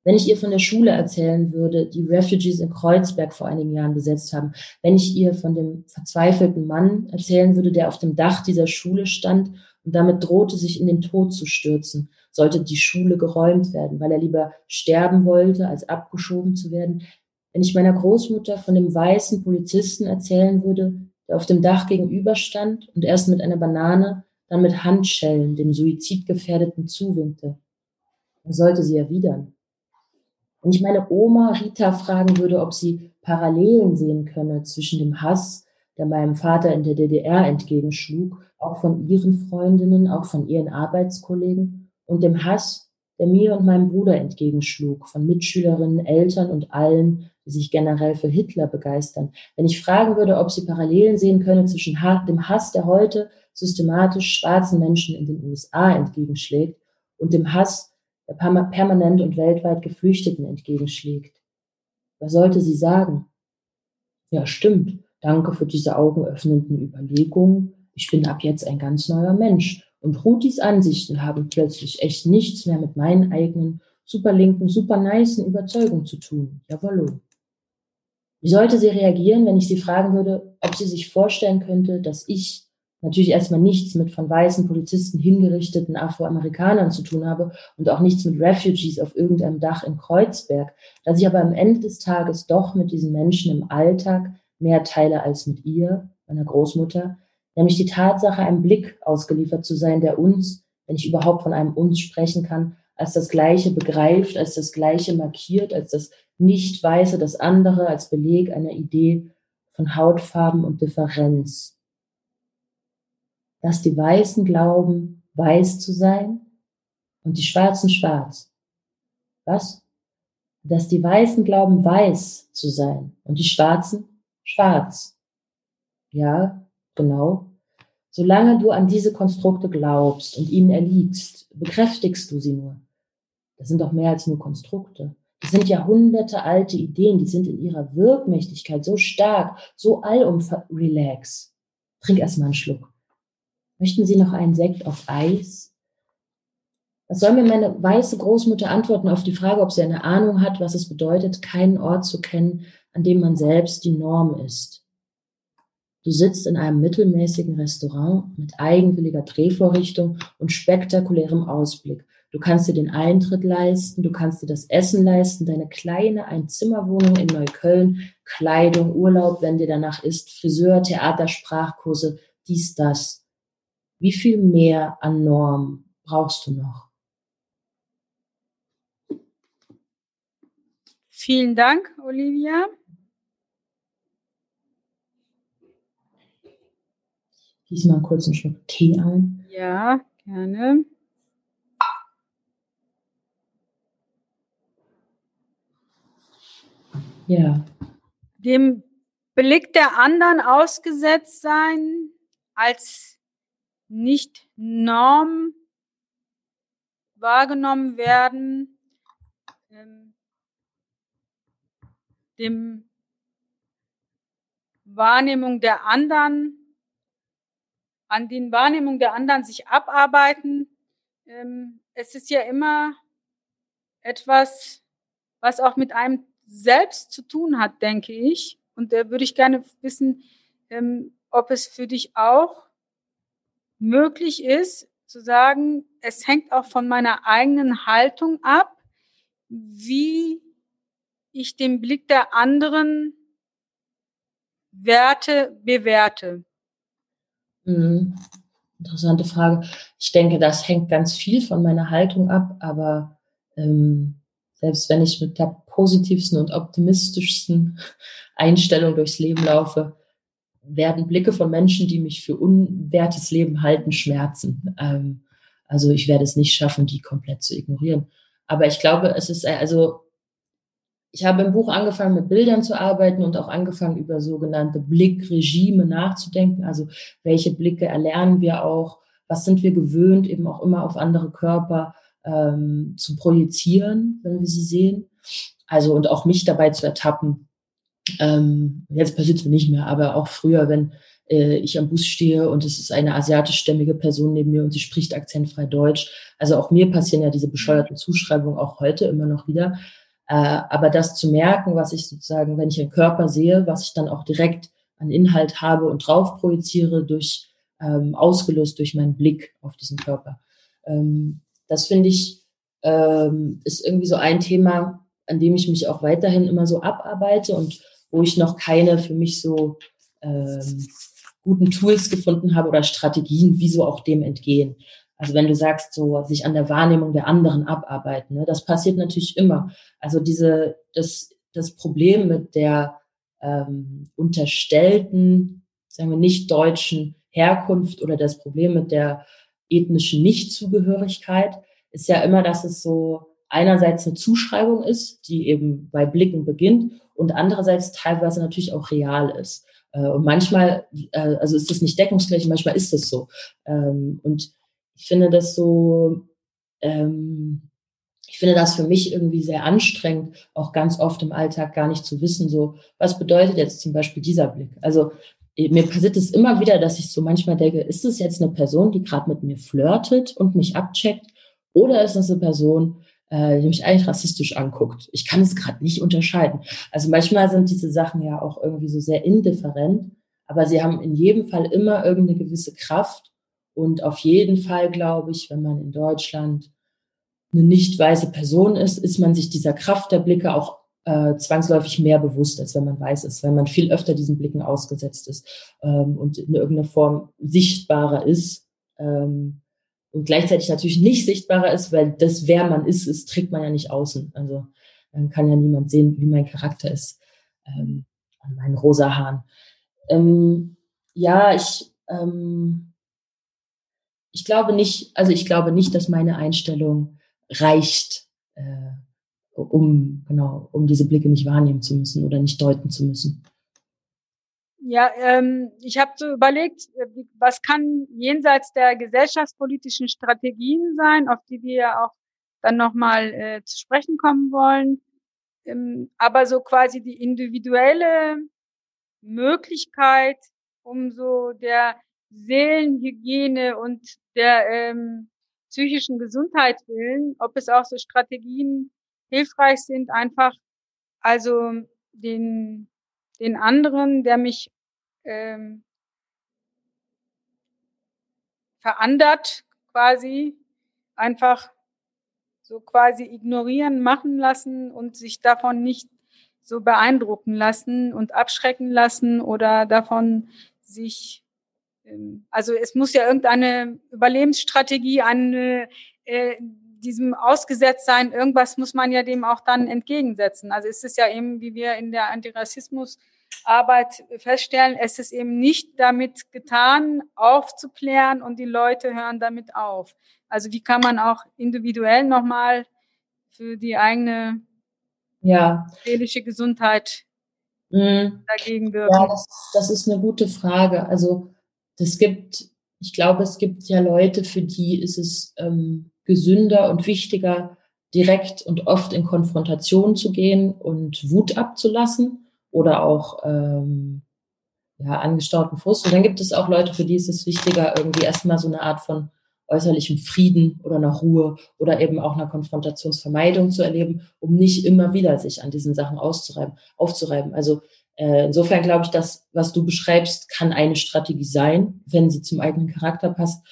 Wenn ich ihr von der Schule erzählen würde, die Refugees in Kreuzberg vor einigen Jahren besetzt haben, wenn ich ihr von dem verzweifelten Mann erzählen würde, der auf dem Dach dieser Schule stand und damit drohte, sich in den Tod zu stürzen, sollte die Schule geräumt werden, weil er lieber sterben wollte, als abgeschoben zu werden. Wenn ich meiner Großmutter von dem weißen Polizisten erzählen würde, der auf dem Dach gegenüberstand und erst mit einer Banane, dann mit Handschellen dem Suizidgefährdeten zuwinkte, dann sollte sie erwidern. Wenn ich meine Oma Rita fragen würde, ob sie Parallelen sehen könne zwischen dem Hass, der meinem Vater in der DDR entgegenschlug, auch von ihren Freundinnen, auch von ihren Arbeitskollegen, und dem Hass, der mir und meinem Bruder entgegenschlug, von Mitschülerinnen, Eltern und allen, die sich generell für Hitler begeistern. Wenn ich fragen würde, ob sie Parallelen sehen könne zwischen dem Hass, der heute systematisch schwarzen Menschen in den USA entgegenschlägt, und dem Hass, der permanent und weltweit Geflüchteten entgegenschlägt. Was sollte sie sagen? Ja, stimmt. Danke für diese augenöffnenden Überlegungen. Ich bin ab jetzt ein ganz neuer Mensch. Und Ruthis Ansichten haben plötzlich echt nichts mehr mit meinen eigenen superlinken, supernicen Überzeugungen zu tun. Jawollo. Wie sollte sie reagieren, wenn ich sie fragen würde, ob sie sich vorstellen könnte, dass ich natürlich erstmal nichts mit von weißen Polizisten hingerichteten Afroamerikanern zu tun habe und auch nichts mit Refugees auf irgendeinem Dach in Kreuzberg, dass ich aber am Ende des Tages doch mit diesen Menschen im Alltag mehr teile als mit ihr, meiner Großmutter, nämlich die Tatsache, einem Blick ausgeliefert zu sein, der uns, wenn ich überhaupt von einem uns sprechen kann, als das Gleiche begreift, als das Gleiche markiert, als das Nicht-Weiße, das andere, als Beleg einer Idee von Hautfarben und Differenz dass die Weißen glauben, weiß zu sein und die Schwarzen schwarz. Was? Dass die Weißen glauben, weiß zu sein und die Schwarzen schwarz. Ja, genau. Solange du an diese Konstrukte glaubst und ihnen erliegst, bekräftigst du sie nur. Das sind doch mehr als nur Konstrukte. Das sind Jahrhunderte alte Ideen, die sind in ihrer Wirkmächtigkeit so stark, so allumfassend. Relax. Trink erstmal einen Schluck. Möchten Sie noch einen Sekt auf Eis? Was soll mir meine weiße Großmutter antworten auf die Frage, ob sie eine Ahnung hat, was es bedeutet, keinen Ort zu kennen, an dem man selbst die Norm ist? Du sitzt in einem mittelmäßigen Restaurant mit eigenwilliger Drehvorrichtung und spektakulärem Ausblick. Du kannst dir den Eintritt leisten, du kannst dir das Essen leisten, deine kleine Einzimmerwohnung in Neukölln, Kleidung, Urlaub, wenn dir danach ist, Friseur, Theater, Sprachkurse, dies, das. Wie viel mehr an Norm brauchst du noch? Vielen Dank, Olivia. Gieß mal kurz einen Schluck Tee ein. Ja, gerne. Ja. Dem Blick der anderen ausgesetzt sein als nicht Norm wahrgenommen werden, ähm, dem Wahrnehmung der anderen, an den Wahrnehmung der anderen sich abarbeiten. Ähm, es ist ja immer etwas, was auch mit einem selbst zu tun hat, denke ich. Und da würde ich gerne wissen, ähm, ob es für dich auch möglich ist, zu sagen, es hängt auch von meiner eigenen Haltung ab, wie ich den Blick der anderen Werte bewerte. Mhm. interessante Frage. Ich denke, das hängt ganz viel von meiner Haltung ab, aber ähm, selbst wenn ich mit der positivsten und optimistischsten Einstellung durchs Leben laufe, werden Blicke von Menschen, die mich für unwertes Leben halten, schmerzen. Ähm, also ich werde es nicht schaffen, die komplett zu ignorieren. Aber ich glaube, es ist also ich habe im Buch angefangen, mit Bildern zu arbeiten und auch angefangen, über sogenannte Blickregime nachzudenken. Also welche Blicke erlernen wir auch? Was sind wir gewöhnt, eben auch immer auf andere Körper ähm, zu projizieren, wenn wir sie sehen? Also und auch mich dabei zu ertappen. Ähm, jetzt passiert es mir nicht mehr, aber auch früher, wenn äh, ich am Bus stehe und es ist eine asiatischstämmige Person neben mir und sie spricht akzentfrei Deutsch. Also auch mir passieren ja diese bescheuerten Zuschreibungen auch heute immer noch wieder. Äh, aber das zu merken, was ich sozusagen, wenn ich einen Körper sehe, was ich dann auch direkt an Inhalt habe und drauf projiziere, durch ähm, ausgelöst durch meinen Blick auf diesen Körper. Ähm, das finde ich ähm, ist irgendwie so ein Thema, an dem ich mich auch weiterhin immer so abarbeite und wo ich noch keine für mich so ähm, guten Tools gefunden habe oder Strategien, wie so auch dem entgehen. Also wenn du sagst, so sich an der Wahrnehmung der anderen abarbeiten, ne, das passiert natürlich immer. Also diese, das, das Problem mit der ähm, unterstellten, sagen wir nicht deutschen Herkunft oder das Problem mit der ethnischen Nichtzugehörigkeit ist ja immer, dass es so einerseits eine Zuschreibung ist, die eben bei Blicken beginnt und andererseits teilweise natürlich auch real ist. Äh, und manchmal, äh, also ist das nicht deckungsgleich, manchmal ist es so. Ähm, und ich finde das so, ähm, ich finde das für mich irgendwie sehr anstrengend, auch ganz oft im Alltag gar nicht zu wissen, so, was bedeutet jetzt zum Beispiel dieser Blick? Also mir passiert es immer wieder, dass ich so manchmal denke, ist es jetzt eine Person, die gerade mit mir flirtet und mich abcheckt, oder ist das eine Person, äh, die mich eigentlich rassistisch anguckt? Ich kann es gerade nicht unterscheiden. Also manchmal sind diese Sachen ja auch irgendwie so sehr indifferent, aber sie haben in jedem Fall immer irgendeine gewisse Kraft und auf jeden Fall, glaube ich, wenn man in Deutschland eine nicht weiße Person ist, ist man sich dieser Kraft der Blicke auch äh, zwangsläufig mehr bewusst, als wenn man weiß ist, weil man viel öfter diesen Blicken ausgesetzt ist ähm, und in irgendeiner Form sichtbarer ist ähm, und gleichzeitig natürlich nicht sichtbarer ist, weil das, wer man ist, ist trägt man ja nicht außen. Also dann kann ja niemand sehen, wie mein Charakter ist ähm, an meinen rosa Haaren. Ähm, ja, ich ähm, ich glaube nicht, also ich glaube nicht, dass meine Einstellung reicht, äh, um genau, um diese Blicke nicht wahrnehmen zu müssen oder nicht deuten zu müssen. Ja, ähm, ich habe so überlegt, äh, was kann jenseits der gesellschaftspolitischen Strategien sein, auf die wir ja auch dann nochmal äh, zu sprechen kommen wollen, ähm, aber so quasi die individuelle Möglichkeit, um so der Seelenhygiene und der ähm, psychischen Gesundheit willen, ob es auch so Strategien hilfreich sind, einfach also den, den anderen, der mich ähm, verandert, quasi einfach so quasi ignorieren, machen lassen und sich davon nicht so beeindrucken lassen und abschrecken lassen oder davon sich ähm, also es muss ja irgendeine Überlebensstrategie an äh, diesem ausgesetzt sein. Irgendwas muss man ja dem auch dann entgegensetzen. Also es ist ja eben, wie wir in der Antirassismusarbeit feststellen, es ist eben nicht damit getan, aufzuklären und die Leute hören damit auf. Also wie kann man auch individuell nochmal für die eigene ja. seelische Gesundheit mhm. dagegen wirken? Ja, das, das ist eine gute Frage. Also das gibt, ich glaube, es gibt ja Leute, für die ist es ähm, gesünder und wichtiger, direkt und oft in Konfrontation zu gehen und Wut abzulassen oder auch ähm, ja, angestauten Frust. Und dann gibt es auch Leute, für die ist es wichtiger, irgendwie erstmal so eine Art von äußerlichem Frieden oder einer Ruhe oder eben auch einer Konfrontationsvermeidung zu erleben, um nicht immer wieder sich an diesen Sachen auszureiben, aufzureiben. Also äh, insofern glaube ich, dass, was du beschreibst, kann eine Strategie sein, wenn sie zum eigenen Charakter passt.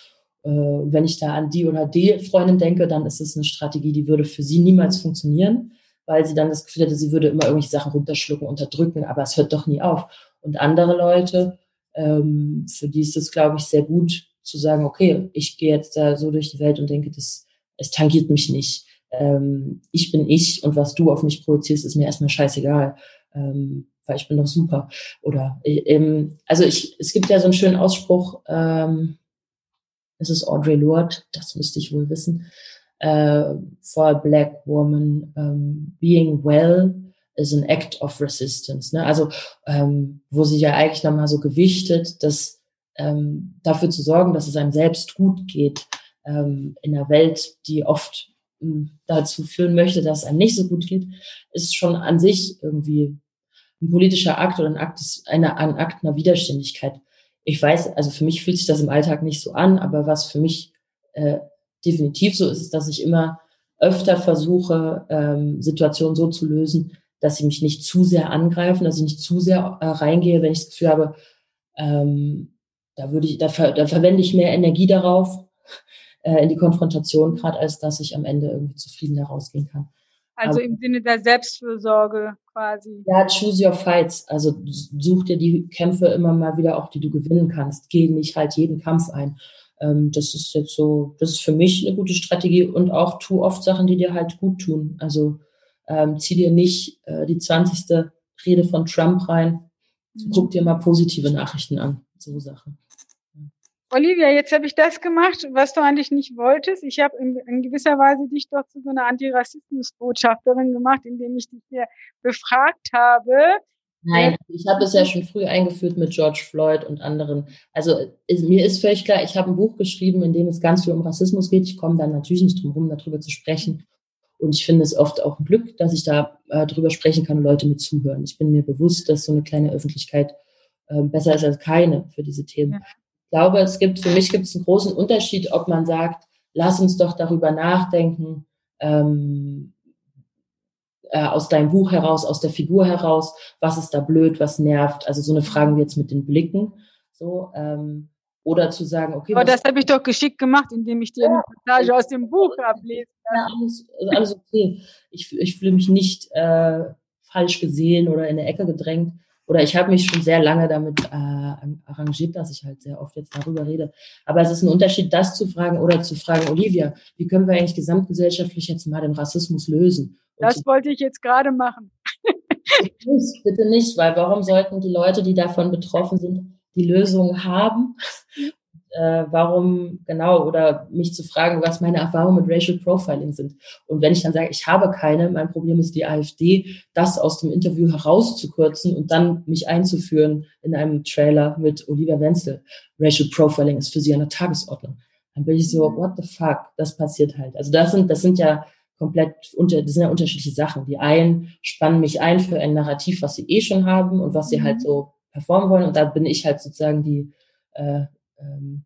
Äh, wenn ich da an die oder die Freundin denke, dann ist es eine Strategie, die würde für sie niemals funktionieren, weil sie dann das Gefühl hätte, sie würde immer irgendwelche Sachen runterschlucken, unterdrücken, aber es hört doch nie auf. Und andere Leute, ähm, für die ist es, glaube ich, sehr gut zu sagen, okay, ich gehe jetzt da so durch die Welt und denke, das, es tangiert mich nicht. Ähm, ich bin ich und was du auf mich projizierst, ist mir erstmal scheißegal, ähm, weil ich bin doch super. Oder ähm, also ich, es gibt ja so einen schönen Ausspruch, ähm, es ist Audrey Lorde, das müsste ich wohl wissen, äh, for a black woman, um, being well is an act of resistance. Ne? Also ähm, wo sie ja eigentlich nochmal so gewichtet, dass ähm, dafür zu sorgen, dass es einem selbst gut geht ähm, in einer Welt, die oft ähm, dazu führen möchte, dass es einem nicht so gut geht, ist schon an sich irgendwie ein politischer Akt oder ein Akt, eine, ein Akt einer Widerständigkeit. Ich weiß, also für mich fühlt sich das im Alltag nicht so an, aber was für mich äh, definitiv so ist, dass ich immer öfter versuche, ähm, Situationen so zu lösen, dass sie mich nicht zu sehr angreifen, dass ich nicht zu sehr äh, reingehe, wenn ich das Gefühl habe, ähm, da würde ich, da, ver, da verwende ich mehr Energie darauf äh, in die Konfrontation, gerade als dass ich am Ende irgendwie zufrieden herausgehen kann. Also Aber, im Sinne der Selbstfürsorge quasi. Ja, choose your fights. Also such dir die Kämpfe immer mal wieder auch, die du gewinnen kannst. Geh nicht halt jeden Kampf ein. Ähm, das ist jetzt so, das ist für mich eine gute Strategie und auch tu oft Sachen, die dir halt gut tun. Also ähm, zieh dir nicht äh, die 20. Rede von Trump rein. Mhm. Guck dir mal positive Nachrichten an. So Sachen. Olivia, jetzt habe ich das gemacht, was du eigentlich nicht wolltest. Ich habe in, in, gewisser Weise dich doch zu so einer Antirassismus-Botschafterin gemacht, indem ich dich hier befragt habe. Nein, ich habe es ja schon früh eingeführt mit George Floyd und anderen. Also ist, mir ist völlig klar, ich habe ein Buch geschrieben, in dem es ganz viel um Rassismus geht. Ich komme dann natürlich nicht drum herum, darüber zu sprechen. Und ich finde es oft auch ein Glück, dass ich da äh, drüber sprechen kann und Leute mit zuhören. Ich bin mir bewusst, dass so eine kleine Öffentlichkeit äh, besser ist als keine für diese Themen. Ja. Ich glaube, es gibt, für mich gibt es einen großen Unterschied, ob man sagt, lass uns doch darüber nachdenken, ähm, äh, aus deinem Buch heraus, aus der Figur heraus, was ist da blöd, was nervt. Also so eine Frage wie jetzt mit den Blicken. So, ähm, oder zu sagen, okay. Aber das habe ich doch geschickt gemacht, indem ich dir ja, eine Passage aus dem Buch ablese. Ja, alles, also alles okay. Ich, ich fühle mich nicht äh, falsch gesehen oder in eine Ecke gedrängt. Oder ich habe mich schon sehr lange damit äh, arrangiert, dass ich halt sehr oft jetzt darüber rede. Aber es ist ein Unterschied, das zu fragen oder zu fragen, Olivia, wie können wir eigentlich gesamtgesellschaftlich jetzt mal den Rassismus lösen? Und das wollte ich jetzt gerade machen. bitte nicht, weil warum sollten die Leute, die davon betroffen sind, die Lösung haben. Äh, warum genau oder mich zu fragen, was meine Erfahrungen mit Racial Profiling sind. Und wenn ich dann sage, ich habe keine, mein Problem ist die AfD, das aus dem Interview herauszukürzen und dann mich einzuführen in einem Trailer mit Oliver Wenzel. Racial Profiling ist für sie an der Tagesordnung. Dann bin ich so, what the fuck, das passiert halt. Also das sind, das sind ja komplett unter, das sind ja unterschiedliche Sachen. Die einen spannen mich ein für ein Narrativ, was sie eh schon haben und was sie halt mhm. so performen wollen. Und da bin ich halt sozusagen die, äh, ähm,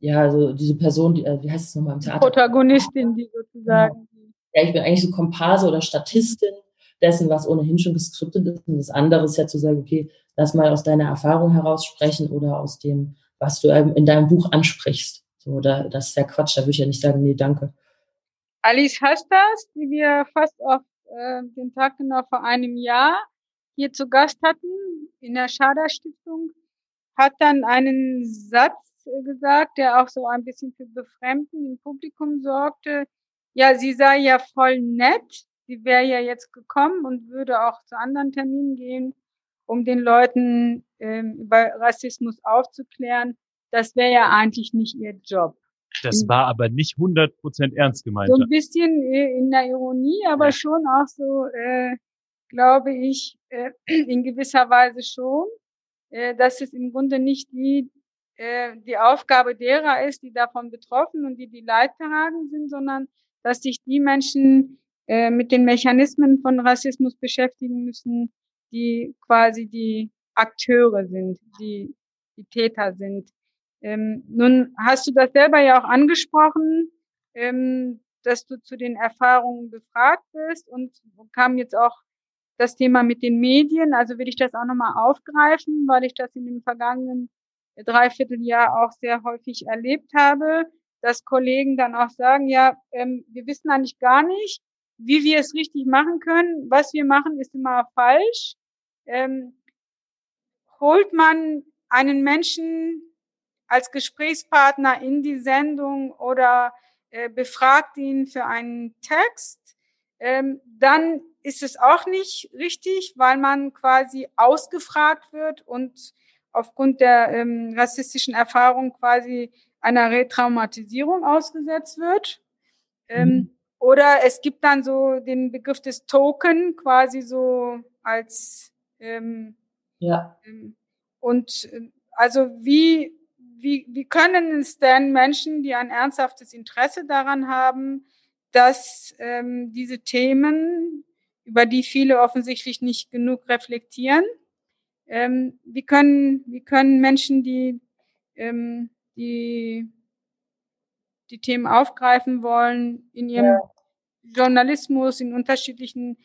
ja, also diese Person, die, äh, wie heißt es nochmal im Theater? Protagonistin, die sozusagen. Ja, ich bin eigentlich so Komparse oder Statistin dessen, was ohnehin schon geskriptet ist. Und das andere ist ja zu sagen, okay, lass mal aus deiner Erfahrung heraus sprechen oder aus dem, was du in deinem Buch ansprichst. So, da, das ist ja Quatsch, da würde ich ja nicht sagen, nee, danke. Alice Hastas, die wir fast auf äh, den Tag genau vor einem Jahr hier zu Gast hatten in der Schader Stiftung, hat dann einen Satz gesagt, der auch so ein bisschen für Befremden im Publikum sorgte. Ja, sie sei ja voll nett. Sie wäre ja jetzt gekommen und würde auch zu anderen Terminen gehen, um den Leuten ähm, über Rassismus aufzuklären. Das wäre ja eigentlich nicht ihr Job. Das war aber nicht 100% ernst gemeint. So ein bisschen äh, in der Ironie, aber ja. schon auch so, äh, glaube ich, äh, in gewisser Weise schon, äh, dass es im Grunde nicht die, äh, die Aufgabe derer ist, die davon betroffen und die die Leidtragenden sind, sondern dass sich die Menschen äh, mit den Mechanismen von Rassismus beschäftigen müssen, die quasi die Akteure sind, die die Täter sind. Ähm, nun hast du das selber ja auch angesprochen, ähm, dass du zu den Erfahrungen befragt bist und kam jetzt auch das Thema mit den Medien. Also will ich das auch nochmal aufgreifen, weil ich das in dem vergangenen Dreivierteljahr auch sehr häufig erlebt habe, dass Kollegen dann auch sagen, ja, ähm, wir wissen eigentlich gar nicht, wie wir es richtig machen können. Was wir machen, ist immer falsch. Ähm, holt man einen Menschen als Gesprächspartner in die Sendung oder äh, befragt ihn für einen Text, ähm, dann ist es auch nicht richtig, weil man quasi ausgefragt wird und aufgrund der ähm, rassistischen Erfahrung quasi einer Retraumatisierung ausgesetzt wird. Ähm, mhm. Oder es gibt dann so den Begriff des Token quasi so als ähm, ja. Ähm, und äh, also wie, wie, wie können es denn Menschen, die ein ernsthaftes Interesse daran haben, dass ähm, diese Themen, über die viele offensichtlich nicht genug reflektieren, ähm, wie, können, wie können Menschen, die, ähm, die die Themen aufgreifen wollen, in ihrem ja. Journalismus, in unterschiedlichen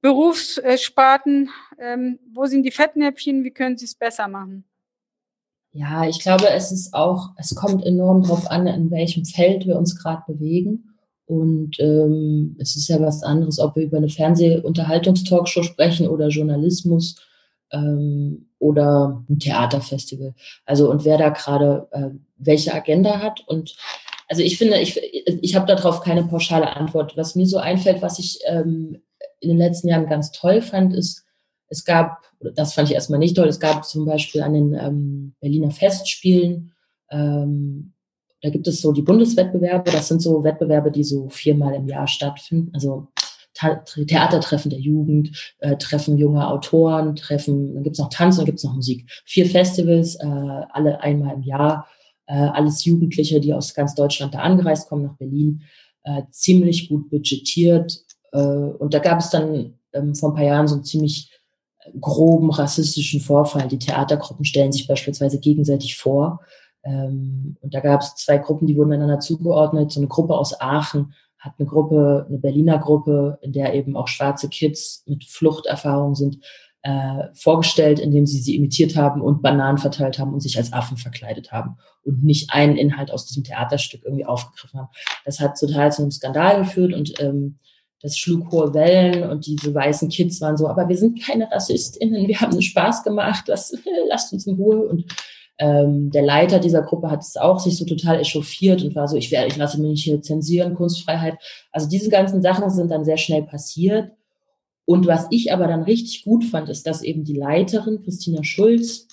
Berufssparten, ähm, wo sind die Fettnäpfchen, wie können sie es besser machen? Ja, ich glaube, es ist auch, es kommt enorm darauf an, in welchem Feld wir uns gerade bewegen. Und ähm, es ist ja was anderes, ob wir über eine Fernsehunterhaltungstalkshow sprechen oder Journalismus ähm, oder ein Theaterfestival. Also und wer da gerade äh, welche Agenda hat. Und also ich finde, ich, ich habe darauf keine pauschale Antwort. Was mir so einfällt, was ich ähm, in den letzten Jahren ganz toll fand, ist, es gab, das fand ich erstmal nicht toll, es gab zum Beispiel an den ähm, Berliner Festspielen ähm, da gibt es so die Bundeswettbewerbe, das sind so Wettbewerbe, die so viermal im Jahr stattfinden. Also Theatertreffen der Jugend, äh, Treffen junger Autoren, Treffen, dann gibt's noch Tanz und gibt's noch Musik. Vier Festivals, äh, alle einmal im Jahr, äh, alles Jugendliche, die aus ganz Deutschland da angereist kommen nach Berlin, äh, ziemlich gut budgetiert. Äh, und da gab es dann ähm, vor ein paar Jahren so einen ziemlich groben rassistischen Vorfall. Die Theatergruppen stellen sich beispielsweise gegenseitig vor ähm, und da gab es zwei Gruppen, die wurden einander zugeordnet. So eine Gruppe aus Aachen hat eine Gruppe, eine Berliner Gruppe, in der eben auch schwarze Kids mit Fluchterfahrung sind, äh, vorgestellt, indem sie sie imitiert haben und Bananen verteilt haben und sich als Affen verkleidet haben und nicht einen Inhalt aus diesem Theaterstück irgendwie aufgegriffen haben. Das hat total zu einem Skandal geführt und ähm, das schlug hohe Wellen und diese weißen Kids waren so, aber wir sind keine RassistInnen, wir haben Spaß gemacht, das, lasst uns in Ruhe und ähm, der Leiter dieser Gruppe hat es auch sich so total echauffiert und war so, ich werde, ich lasse mich nicht hier zensieren, Kunstfreiheit. Also diese ganzen Sachen sind dann sehr schnell passiert. Und was ich aber dann richtig gut fand, ist, dass eben die Leiterin, Christina Schulz,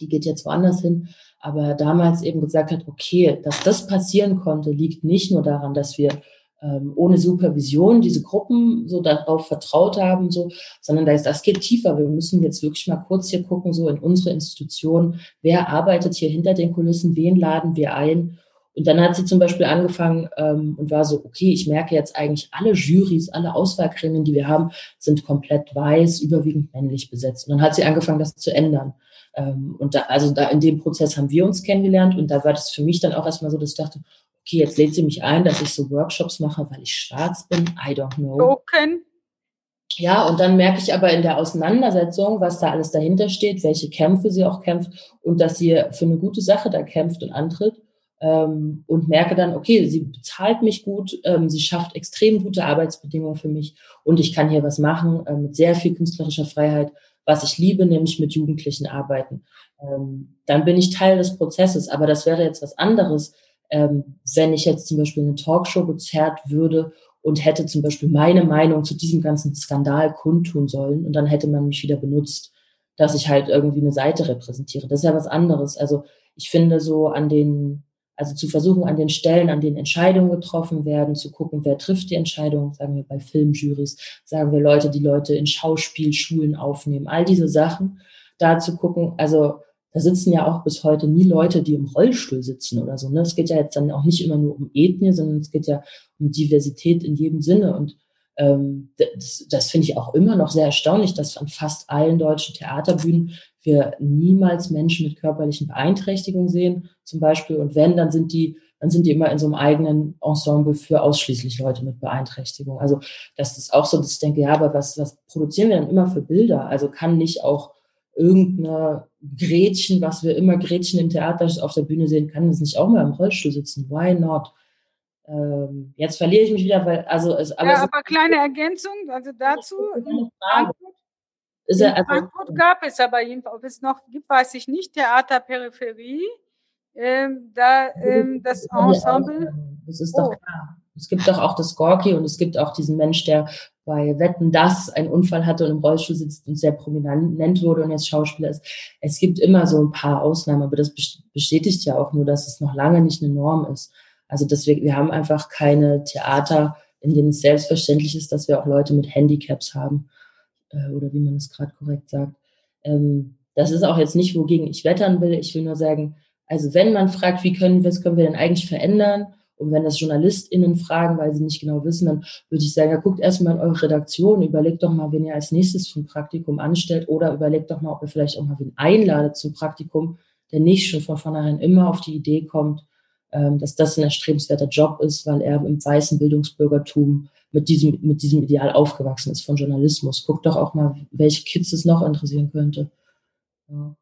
die geht jetzt woanders hin, aber damals eben gesagt hat, okay, dass das passieren konnte, liegt nicht nur daran, dass wir ähm, ohne Supervision diese Gruppen so darauf vertraut haben, so, sondern das, das geht tiefer. Wir müssen jetzt wirklich mal kurz hier gucken, so in unsere Institution, wer arbeitet hier hinter den Kulissen, wen laden wir ein. Und dann hat sie zum Beispiel angefangen ähm, und war so, okay, ich merke jetzt eigentlich alle Jurys, alle Auswahlgremien, die wir haben, sind komplett weiß, überwiegend männlich besetzt. Und dann hat sie angefangen, das zu ändern. Ähm, und da, also da in dem Prozess haben wir uns kennengelernt und da war das für mich dann auch erstmal so, dass ich dachte, okay, jetzt lädt sie mich ein, dass ich so Workshops mache, weil ich schwarz bin. I don't know. Token. Ja, und dann merke ich aber in der Auseinandersetzung, was da alles dahinter steht, welche Kämpfe sie auch kämpft und dass sie für eine gute Sache da kämpft und antritt. Ähm, und merke dann, okay, sie bezahlt mich gut, ähm, sie schafft extrem gute Arbeitsbedingungen für mich und ich kann hier was machen äh, mit sehr viel künstlerischer Freiheit, was ich liebe, nämlich mit Jugendlichen arbeiten. Ähm, dann bin ich Teil des Prozesses, aber das wäre jetzt was anderes, ähm, wenn ich jetzt zum Beispiel eine Talkshow gezerrt würde und hätte zum Beispiel meine Meinung zu diesem ganzen Skandal kundtun sollen und dann hätte man mich wieder benutzt, dass ich halt irgendwie eine Seite repräsentiere. Das ist ja was anderes. Also ich finde so an den, also zu versuchen an den Stellen, an denen Entscheidungen getroffen werden, zu gucken, wer trifft die Entscheidung, sagen wir bei Filmjurys, sagen wir Leute, die Leute in Schauspielschulen aufnehmen, all diese Sachen, da zu gucken, also da sitzen ja auch bis heute nie Leute, die im Rollstuhl sitzen oder so. Ne? Es geht ja jetzt dann auch nicht immer nur um Ethnie, sondern es geht ja um Diversität in jedem Sinne. Und ähm, das, das finde ich auch immer noch sehr erstaunlich, dass an fast allen deutschen Theaterbühnen wir niemals Menschen mit körperlichen Beeinträchtigungen sehen, zum Beispiel. Und wenn, dann sind die, dann sind die immer in so einem eigenen Ensemble für ausschließlich Leute mit Beeinträchtigung. Also das ist auch so, dass ich denke, ja, aber was, was produzieren wir dann immer für Bilder? Also kann nicht auch irgendeine Gretchen, was wir immer Gretchen im Theater auf der Bühne sehen, kann das nicht auch mal im Rollstuhl sitzen? Why not? Ähm, jetzt verliere ich mich wieder, weil also es alles. Ja, aber kleine Ergänzung, also dazu. In Frankfurt, in also, Frankfurt gab es aber jedenfalls, ob es noch gibt, weiß ich nicht, Theaterperipherie. ähm, da ähm, das Ensemble. Das ist doch oh. klar. Es gibt doch auch das Gorki und es gibt auch diesen Mensch, der bei Wetten das einen Unfall hatte und im Rollstuhl sitzt und sehr prominent wurde und jetzt Schauspieler ist. Es gibt immer so ein paar Ausnahmen, aber das bestätigt ja auch nur, dass es noch lange nicht eine Norm ist. Also deswegen, wir haben einfach keine Theater, in denen es selbstverständlich ist, dass wir auch Leute mit Handicaps haben äh, oder wie man es gerade korrekt sagt. Ähm, das ist auch jetzt nicht, wogegen ich wettern will. Ich will nur sagen, also wenn man fragt, wie können, was können wir denn eigentlich verändern? Und wenn das JournalistInnen fragen, weil sie nicht genau wissen, dann würde ich sagen, ja, guckt erstmal in eure Redaktion, überlegt doch mal, wen ihr als nächstes zum Praktikum anstellt oder überlegt doch mal, ob ihr vielleicht auch mal wen einladet zum Praktikum, der nicht schon von vornherein immer auf die Idee kommt, ähm, dass das ein erstrebenswerter Job ist, weil er im weißen Bildungsbürgertum mit diesem, mit diesem Ideal aufgewachsen ist von Journalismus. Guckt doch auch mal, welche Kids es noch interessieren könnte. Ja.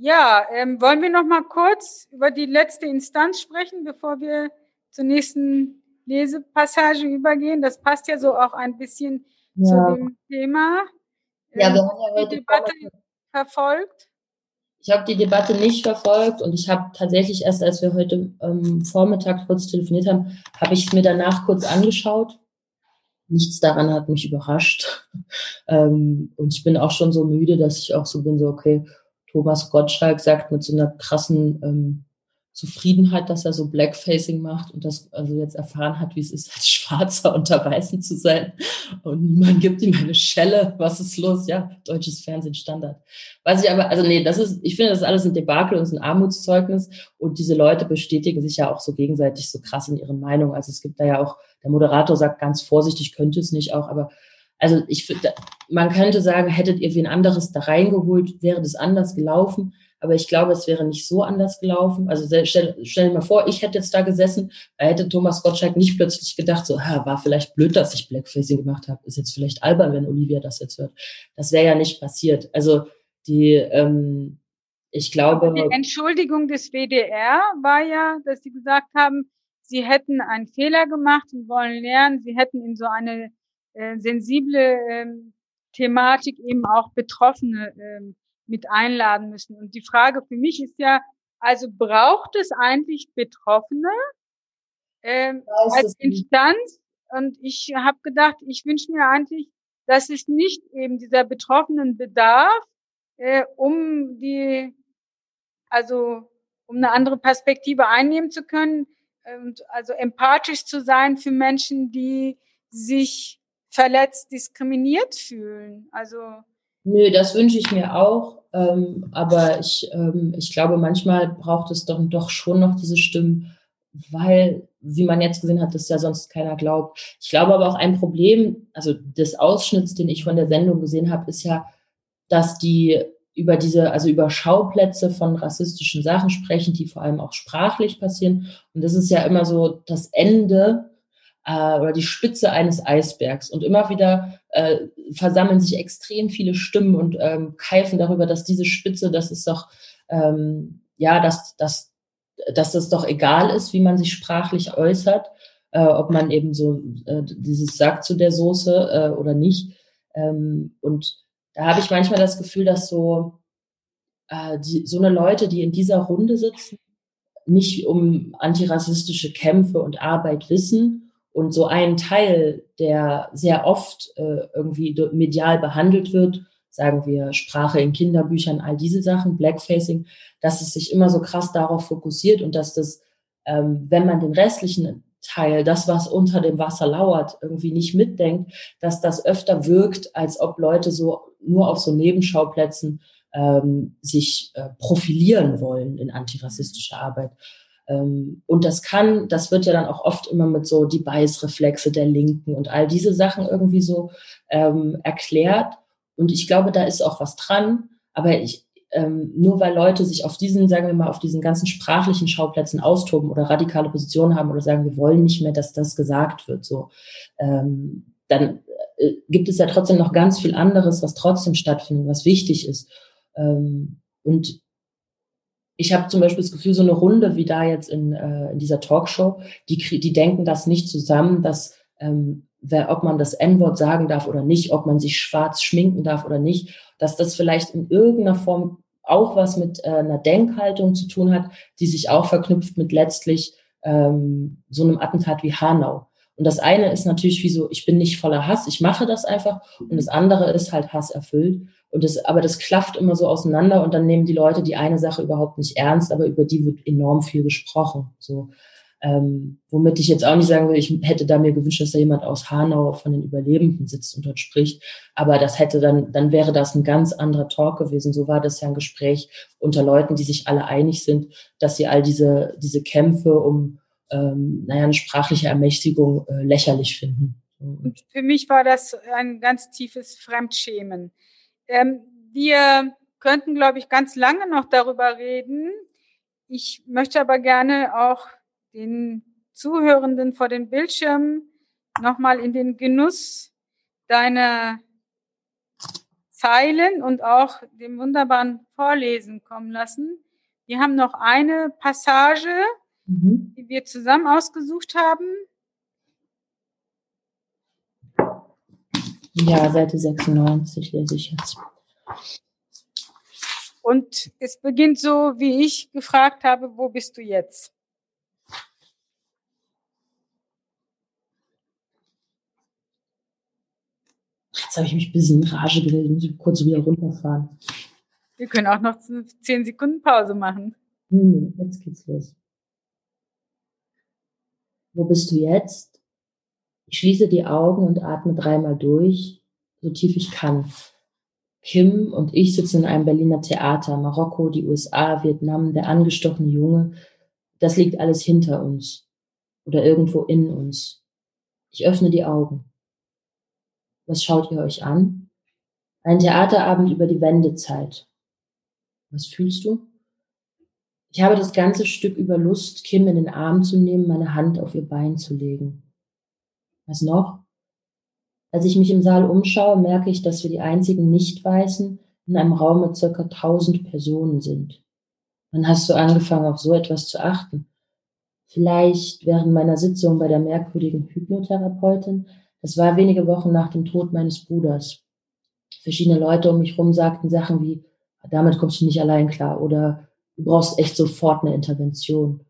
Ja, ähm, wollen wir noch mal kurz über die letzte Instanz sprechen, bevor wir zur nächsten Lesepassage übergehen? Das passt ja so auch ein bisschen ja. zu dem Thema. Ja, wir ähm, haben ja heute die Debatte verfolgt. Ich habe die Debatte nicht verfolgt und ich habe tatsächlich erst, als wir heute ähm, Vormittag kurz telefoniert haben, habe ich es mir danach kurz angeschaut. Nichts daran hat mich überrascht. ähm, und ich bin auch schon so müde, dass ich auch so bin, so, okay, Thomas Gottschalk sagt mit so einer krassen ähm, Zufriedenheit, dass er so Blackfacing macht und das also jetzt erfahren hat, wie es ist, als Schwarzer unter Weißen zu sein. Und niemand gibt ihm eine Schelle. Was ist los? Ja, deutsches Fernsehen Standard. Was ich aber, also nee, das ist, ich finde, das ist alles ein Debakel und ein Armutszeugnis. Und diese Leute bestätigen sich ja auch so gegenseitig so krass in ihren Meinungen. Also es gibt da ja auch, der Moderator sagt ganz vorsichtig, könnte es nicht auch, aber also ich man könnte sagen, hättet ihr wen anderes da reingeholt, wäre das anders gelaufen. Aber ich glaube, es wäre nicht so anders gelaufen. Also stell, stell dir mal vor, ich hätte jetzt da gesessen, da hätte Thomas Gottschalk nicht plötzlich gedacht, so, ha, war vielleicht blöd, dass ich Blackfacing gemacht habe. Ist jetzt vielleicht albern, wenn Olivia das jetzt hört. Das wäre ja nicht passiert. Also die, ähm, ich glaube. Die Entschuldigung des WDR war ja, dass sie gesagt haben, sie hätten einen Fehler gemacht und wollen lernen. Sie hätten in so eine äh, sensible ähm, Thematik eben auch Betroffene ähm, mit einladen müssen. Und die Frage für mich ist ja, also braucht es eigentlich Betroffene ähm, als Instanz? Und ich habe gedacht, ich wünsche mir eigentlich, dass es nicht eben dieser betroffenen Bedarf, äh, um die, also um eine andere Perspektive einnehmen zu können und also empathisch zu sein für Menschen, die sich verletzt, diskriminiert fühlen. Also Nö, das wünsche ich mir auch. Ähm, aber ich, ähm, ich glaube, manchmal braucht es doch, doch schon noch diese Stimmen, weil, wie man jetzt gesehen hat, das ja sonst keiner glaubt. Ich glaube aber auch ein Problem, also des Ausschnitts, den ich von der Sendung gesehen habe, ist ja, dass die über diese, also über Schauplätze von rassistischen Sachen sprechen, die vor allem auch sprachlich passieren. Und das ist ja immer so das Ende äh, oder die Spitze eines Eisbergs. Und immer wieder äh, versammeln sich extrem viele Stimmen und ähm, keifen darüber, dass diese Spitze, das ist doch, ähm, ja, dass, dass, dass das doch egal ist, wie man sich sprachlich äußert, äh, ob man eben so äh, dieses sagt zu der Soße äh, oder nicht. Ähm, und da habe ich manchmal das Gefühl, dass so, äh, die, so eine Leute, die in dieser Runde sitzen, nicht um antirassistische Kämpfe und Arbeit wissen und so ein Teil, der sehr oft äh, irgendwie medial behandelt wird, sagen wir Sprache in Kinderbüchern, all diese Sachen, Blackfacing, dass es sich immer so krass darauf fokussiert und dass das, ähm, wenn man den restlichen Teil, das, was unter dem Wasser lauert, irgendwie nicht mitdenkt, dass das öfter wirkt, als ob Leute so nur auf so Nebenschauplätzen ähm, sich äh, profilieren wollen in antirassistischer Arbeit. Ähm, und das kann, das wird ja dann auch oft immer mit so die Beißreflexe der Linken und all diese Sachen irgendwie so ähm, erklärt. Und ich glaube, da ist auch was dran. Aber ich, ähm, nur weil Leute sich auf diesen, sagen wir mal, auf diesen ganzen sprachlichen Schauplätzen austoben oder radikale Positionen haben oder sagen, wir wollen nicht mehr, dass das gesagt wird, so, ähm, dann äh, gibt es ja trotzdem noch ganz viel anderes, was trotzdem stattfindet, was wichtig ist. Ähm, und ich habe zum Beispiel das Gefühl, so eine Runde wie da jetzt in, äh, in dieser Talkshow, die, die denken das nicht zusammen, dass ähm, wer, ob man das N-Wort sagen darf oder nicht, ob man sich schwarz schminken darf oder nicht, dass das vielleicht in irgendeiner Form auch was mit äh, einer Denkhaltung zu tun hat, die sich auch verknüpft mit letztlich ähm, so einem Attentat wie Hanau. Und das eine ist natürlich wie so, ich bin nicht voller Hass, ich mache das einfach. Und das andere ist halt Hass erfüllt. Und das, aber das klafft immer so auseinander und dann nehmen die Leute die eine Sache überhaupt nicht ernst, aber über die wird enorm viel gesprochen. So. Ähm, womit ich jetzt auch nicht sagen will, ich hätte da mir gewünscht, dass da jemand aus Hanau von den Überlebenden sitzt und dort spricht. Aber das hätte dann, dann wäre das ein ganz anderer Talk gewesen. So war das ja ein Gespräch unter Leuten, die sich alle einig sind, dass sie all diese, diese Kämpfe um, ähm, naja, eine sprachliche Ermächtigung äh, lächerlich finden. Und für mich war das ein ganz tiefes Fremdschämen. Ähm, wir könnten, glaube ich, ganz lange noch darüber reden. Ich möchte aber gerne auch den Zuhörenden vor den Bildschirmen nochmal in den Genuss deiner Zeilen und auch dem wunderbaren Vorlesen kommen lassen. Wir haben noch eine Passage, mhm. die wir zusammen ausgesucht haben. Ja, Seite 96 lese ich jetzt. Und es beginnt so, wie ich gefragt habe, wo bist du jetzt? Jetzt habe ich mich ein bisschen in Rage geredet, muss ich kurz wieder runterfahren. Wir können auch noch zehn Sekunden Pause machen. Nee, nee, jetzt geht's los. Wo bist du jetzt? Ich schließe die Augen und atme dreimal durch, so tief ich kann. Kim und ich sitzen in einem Berliner Theater, Marokko, die USA, Vietnam, der angestochene Junge. Das liegt alles hinter uns oder irgendwo in uns. Ich öffne die Augen. Was schaut ihr euch an? Ein Theaterabend über die Wendezeit. Was fühlst du? Ich habe das ganze Stück über Lust, Kim in den Arm zu nehmen, meine Hand auf ihr Bein zu legen. Was noch? Als ich mich im Saal umschaue, merke ich, dass wir die einzigen Nicht-Weißen in einem Raum mit circa 1000 Personen sind. Wann hast du angefangen, auf so etwas zu achten? Vielleicht während meiner Sitzung bei der merkwürdigen Hypnotherapeutin, das war wenige Wochen nach dem Tod meines Bruders. Verschiedene Leute um mich herum sagten Sachen wie, damit kommst du nicht allein klar oder du brauchst echt sofort eine Intervention.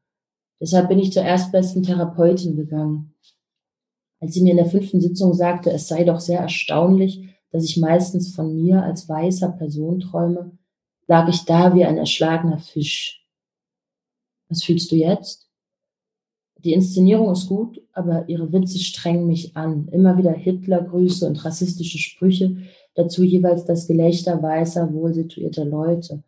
Deshalb bin ich zur erstbesten Therapeutin gegangen. Als sie mir in der fünften Sitzung sagte, es sei doch sehr erstaunlich, dass ich meistens von mir als weißer Person träume, lag ich da wie ein erschlagener Fisch. Was fühlst du jetzt? Die Inszenierung ist gut, aber ihre Witze strengen mich an. Immer wieder Hitlergrüße und rassistische Sprüche, dazu jeweils das Gelächter weißer, wohlsituierter Leute.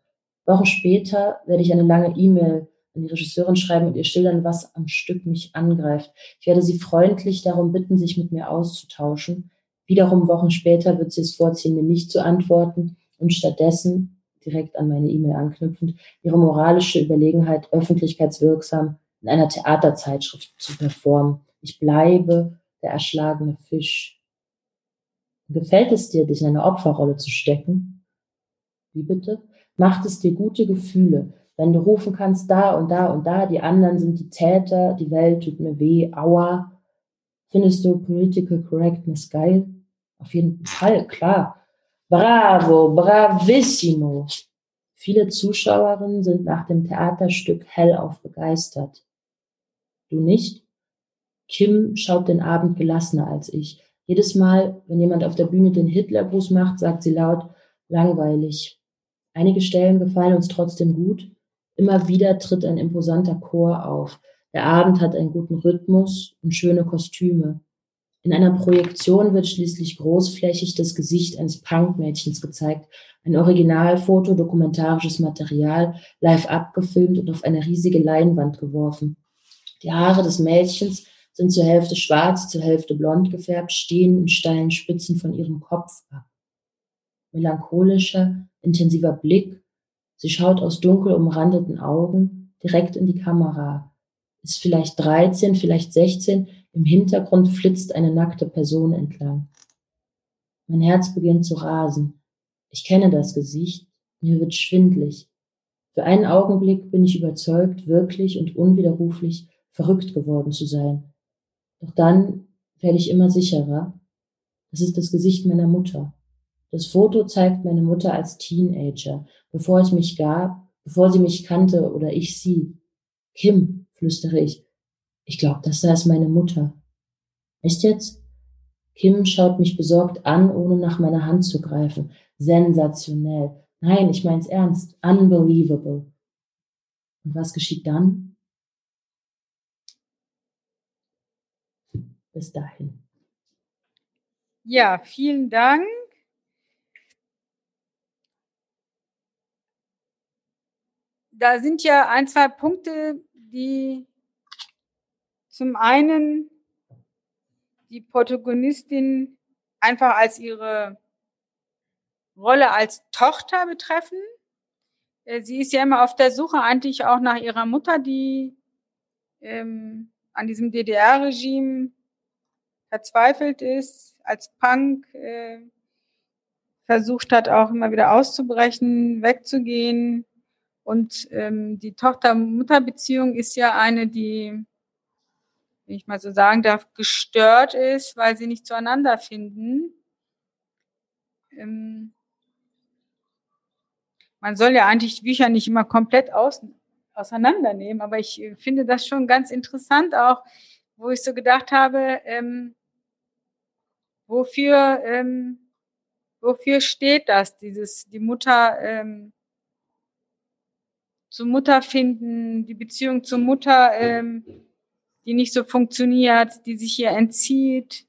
Wochen später werde ich eine lange E-Mail an die Regisseurin schreiben und ihr schildern, was am Stück mich angreift. Ich werde sie freundlich darum bitten, sich mit mir auszutauschen. Wiederum Wochen später wird sie es vorziehen, mir nicht zu antworten und stattdessen, direkt an meine E-Mail anknüpfend, ihre moralische Überlegenheit öffentlichkeitswirksam in einer Theaterzeitschrift zu performen. Ich bleibe der erschlagene Fisch. Gefällt es dir, dich in eine Opferrolle zu stecken? Wie bitte? Macht es dir gute Gefühle, wenn du rufen kannst, da und da und da, die anderen sind die Täter, die Welt tut mir weh, aua. Findest du Political Correctness geil? Auf jeden Fall, klar. Bravo, bravissimo. Viele Zuschauerinnen sind nach dem Theaterstück hellauf begeistert. Du nicht? Kim schaut den Abend gelassener als ich. Jedes Mal, wenn jemand auf der Bühne den Hitlergruß macht, sagt sie laut, langweilig. Einige Stellen gefallen uns trotzdem gut. Immer wieder tritt ein imposanter Chor auf. Der Abend hat einen guten Rhythmus und schöne Kostüme. In einer Projektion wird schließlich großflächig das Gesicht eines Punkmädchens gezeigt. Ein Originalfoto, dokumentarisches Material, live abgefilmt und auf eine riesige Leinwand geworfen. Die Haare des Mädchens sind zur Hälfte schwarz, zur Hälfte blond gefärbt, stehen in steilen Spitzen von ihrem Kopf ab. Melancholischer, intensiver Blick. Sie schaut aus dunkel umrandeten Augen direkt in die Kamera. Ist vielleicht 13, vielleicht 16. Im Hintergrund flitzt eine nackte Person entlang. Mein Herz beginnt zu rasen. Ich kenne das Gesicht. Mir wird schwindlig. Für einen Augenblick bin ich überzeugt, wirklich und unwiderruflich verrückt geworden zu sein. Doch dann werde ich immer sicherer. Das ist das Gesicht meiner Mutter. Das Foto zeigt meine Mutter als Teenager, bevor es mich gab, bevor sie mich kannte oder ich sie. Kim, flüstere ich. Ich glaube, das da ist meine Mutter. Echt jetzt? Kim schaut mich besorgt an, ohne nach meiner Hand zu greifen. Sensationell. Nein, ich mein's ernst. Unbelievable. Und was geschieht dann? Bis dahin. Ja, vielen Dank. Da sind ja ein, zwei Punkte, die zum einen die Protagonistin einfach als ihre Rolle als Tochter betreffen. Äh, sie ist ja immer auf der Suche eigentlich auch nach ihrer Mutter, die ähm, an diesem DDR-Regime verzweifelt ist, als Punk äh, versucht hat, auch immer wieder auszubrechen, wegzugehen. Und ähm, die Tochter-Mutter-Beziehung ist ja eine, die, wenn ich mal so sagen darf, gestört ist, weil sie nicht zueinander finden. Ähm, man soll ja eigentlich Bücher nicht immer komplett aus, auseinandernehmen, aber ich äh, finde das schon ganz interessant auch, wo ich so gedacht habe, ähm, wofür, ähm, wofür steht das, dieses, die Mutter ähm, zur Mutter finden, die Beziehung zur Mutter, ähm, die nicht so funktioniert, die sich hier entzieht.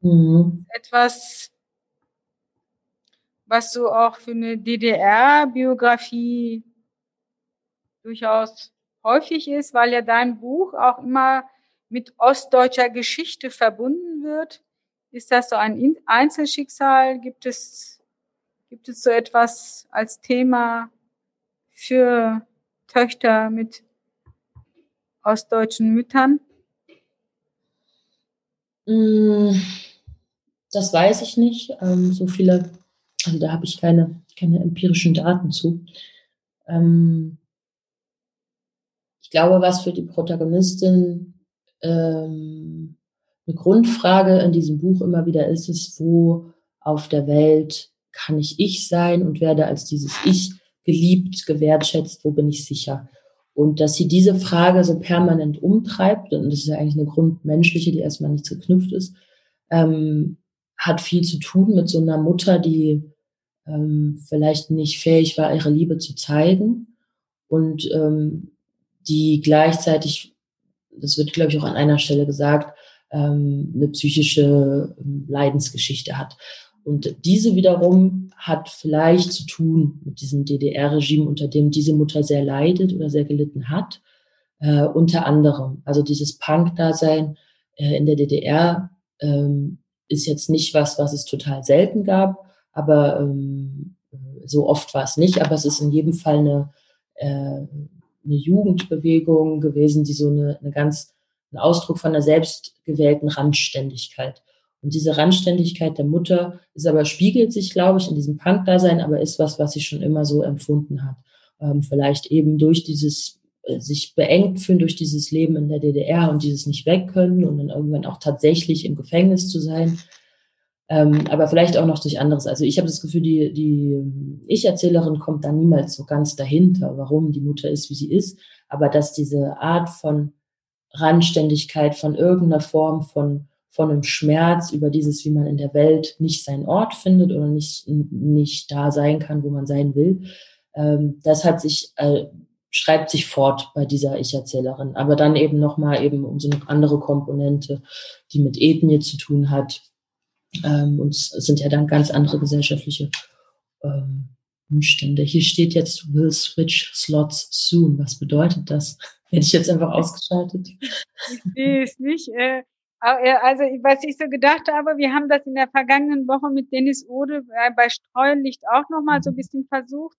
Mhm. Etwas, was so auch für eine DDR-Biografie durchaus häufig ist, weil ja dein Buch auch immer mit ostdeutscher Geschichte verbunden wird. Ist das so ein Einzelschicksal? Gibt es, gibt es so etwas als Thema für Töchter mit ostdeutschen Müttern? Mm, das weiß ich nicht. Ähm, so viele also da habe ich keine, keine empirischen Daten zu. Ähm, ich glaube, was für die Protagonistin ähm, eine Grundfrage in diesem Buch immer wieder ist, ist, wo auf der Welt kann ich ich sein und werde als dieses Ich geliebt, gewertschätzt, wo bin ich sicher? Und dass sie diese Frage so permanent umtreibt, und das ist ja eigentlich eine grundmenschliche, die erstmal nicht geknüpft ist, ähm, hat viel zu tun mit so einer Mutter, die ähm, vielleicht nicht fähig war, ihre Liebe zu zeigen und ähm, die gleichzeitig, das wird, glaube ich, auch an einer Stelle gesagt, ähm, eine psychische ähm, Leidensgeschichte hat. Und diese wiederum hat vielleicht zu tun mit diesem DDR-Regime, unter dem diese Mutter sehr leidet oder sehr gelitten hat. Äh, unter anderem, also dieses Punk-Dasein äh, in der DDR ähm, ist jetzt nicht was, was es total selten gab, aber ähm, so oft war es nicht. Aber es ist in jedem Fall eine, äh, eine Jugendbewegung gewesen, die so eine, eine ganz, ein Ausdruck von einer selbstgewählten Randständigkeit. Und diese Randständigkeit der Mutter ist aber, spiegelt sich, glaube ich, in diesem Punk-Dasein, aber ist was, was sie schon immer so empfunden hat. Ähm, vielleicht eben durch dieses äh, sich beengt fühlen durch dieses Leben in der DDR und dieses nicht weg können und dann irgendwann auch tatsächlich im Gefängnis zu sein, ähm, aber vielleicht auch noch durch anderes. Also ich habe das Gefühl, die, die Ich-Erzählerin kommt da niemals so ganz dahinter, warum die Mutter ist, wie sie ist. Aber dass diese Art von Randständigkeit, von irgendeiner Form von, von einem Schmerz über dieses, wie man in der Welt nicht seinen Ort findet oder nicht, nicht da sein kann, wo man sein will, ähm, das hat sich, äh, schreibt sich fort bei dieser Ich-Erzählerin. Aber dann eben nochmal eben um so eine andere Komponente, die mit Ethnie zu tun hat, ähm, und es sind ja dann ganz andere gesellschaftliche ähm, Umstände. Hier steht jetzt will switch slots soon. Was bedeutet das? Hätte ich jetzt einfach ausgeschaltet? Ich sehe es nicht. Äh, also, was ich so gedacht habe, wir haben das in der vergangenen Woche mit Dennis Ode bei Streulicht auch nochmal so ein bisschen versucht,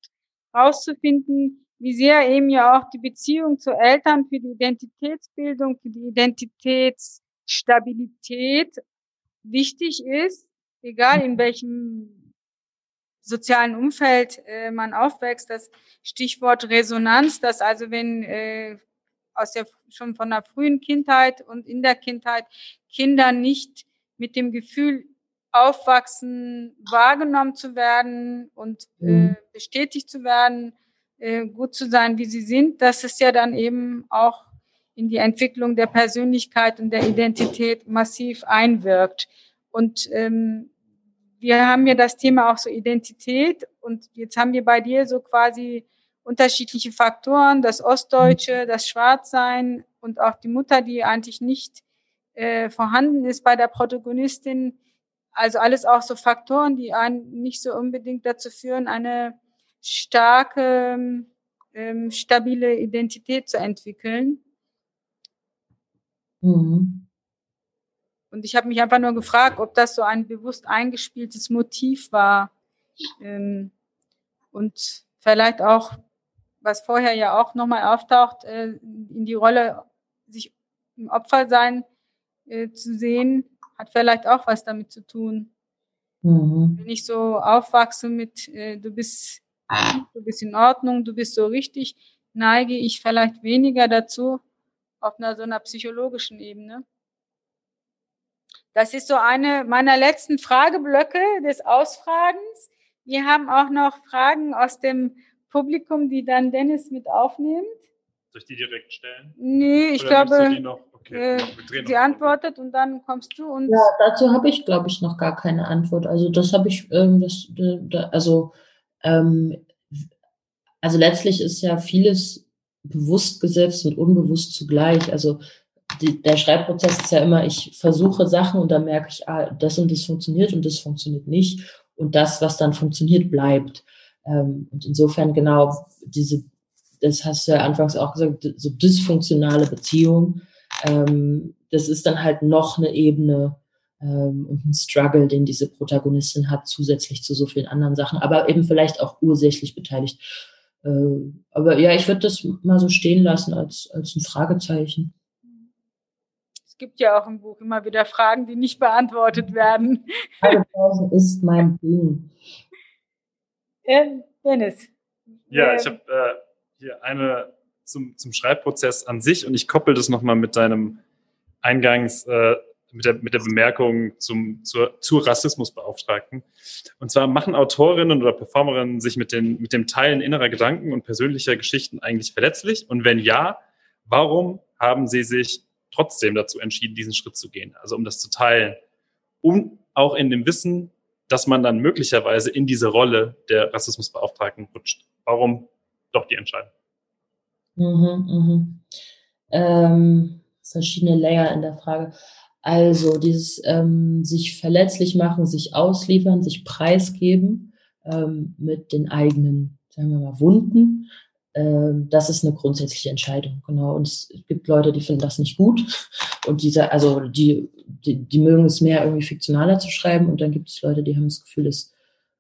rauszufinden, wie sehr eben ja auch die Beziehung zu Eltern für die Identitätsbildung, für die Identitätsstabilität wichtig ist, egal in welchem sozialen Umfeld äh, man aufwächst, das Stichwort Resonanz, dass also wenn äh, aus der schon von der frühen Kindheit und in der Kindheit Kinder nicht mit dem Gefühl aufwachsen, wahrgenommen zu werden und äh, mhm. bestätigt zu werden, äh, gut zu sein, wie sie sind, dass es ja dann eben auch in die Entwicklung der Persönlichkeit und der Identität massiv einwirkt. Und ähm, wir haben ja das Thema auch so Identität und jetzt haben wir bei dir so quasi unterschiedliche Faktoren, das Ostdeutsche, das Schwarzsein und auch die Mutter, die eigentlich nicht äh, vorhanden ist bei der Protagonistin. Also alles auch so Faktoren, die einen nicht so unbedingt dazu führen, eine starke, ähm, stabile Identität zu entwickeln. Mhm. Und ich habe mich einfach nur gefragt, ob das so ein bewusst eingespieltes Motiv war. Ähm, und vielleicht auch, was vorher ja auch nochmal auftaucht, äh, in die Rolle, sich im Opfersein äh, zu sehen, hat vielleicht auch was damit zu tun. Mhm. Wenn ich so aufwachse mit, äh, du bist, du bist in Ordnung, du bist so richtig, neige ich vielleicht weniger dazu, auf einer so einer psychologischen Ebene. Das ist so eine meiner letzten Frageblöcke des Ausfragens. Wir haben auch noch Fragen aus dem Publikum, die dann Dennis mit aufnimmt. Soll ich die direkt stellen? Nee, ich Oder glaube, die, okay, äh, die antwortet und dann kommst du und. Ja, dazu habe ich, glaube ich, noch gar keine Antwort. Also das habe ich, ähm, das, da, also, ähm, also letztlich ist ja vieles bewusst gesetzt und unbewusst zugleich. Also die, der Schreibprozess ist ja immer, ich versuche Sachen und dann merke ich, ah, das und das funktioniert und das funktioniert nicht. Und das, was dann funktioniert, bleibt. Ähm, und insofern genau diese, das hast du ja anfangs auch gesagt, so dysfunktionale Beziehungen, ähm, das ist dann halt noch eine Ebene ähm, und ein Struggle, den diese Protagonistin hat, zusätzlich zu so vielen anderen Sachen, aber eben vielleicht auch ursächlich beteiligt. Äh, aber ja, ich würde das mal so stehen lassen als, als ein Fragezeichen. Es gibt ja auch im Buch immer wieder Fragen, die nicht beantwortet werden. Fragepausen ist mein Ding. Äh, Dennis. Ja, ich habe äh, hier eine zum, zum Schreibprozess an sich und ich koppel das nochmal mit deinem Eingangs, äh, mit, der, mit der Bemerkung zum, zur, zur Rassismusbeauftragten. Und zwar machen Autorinnen oder Performerinnen sich mit, den, mit dem Teilen innerer Gedanken und persönlicher Geschichten eigentlich verletzlich? Und wenn ja, warum haben sie sich trotzdem dazu entschieden, diesen Schritt zu gehen, also um das zu teilen, um auch in dem Wissen, dass man dann möglicherweise in diese Rolle der Rassismusbeauftragten rutscht. Warum doch die Entscheidung? Mhm, mhm. Ähm, verschiedene Layer in der Frage. Also dieses ähm, sich verletzlich machen, sich ausliefern, sich preisgeben ähm, mit den eigenen, sagen wir mal, Wunden, das ist eine grundsätzliche Entscheidung, genau. Und es gibt Leute, die finden das nicht gut. Und diese, also die, die, die mögen es mehr irgendwie fiktionaler zu schreiben. Und dann gibt es Leute, die haben das Gefühl, es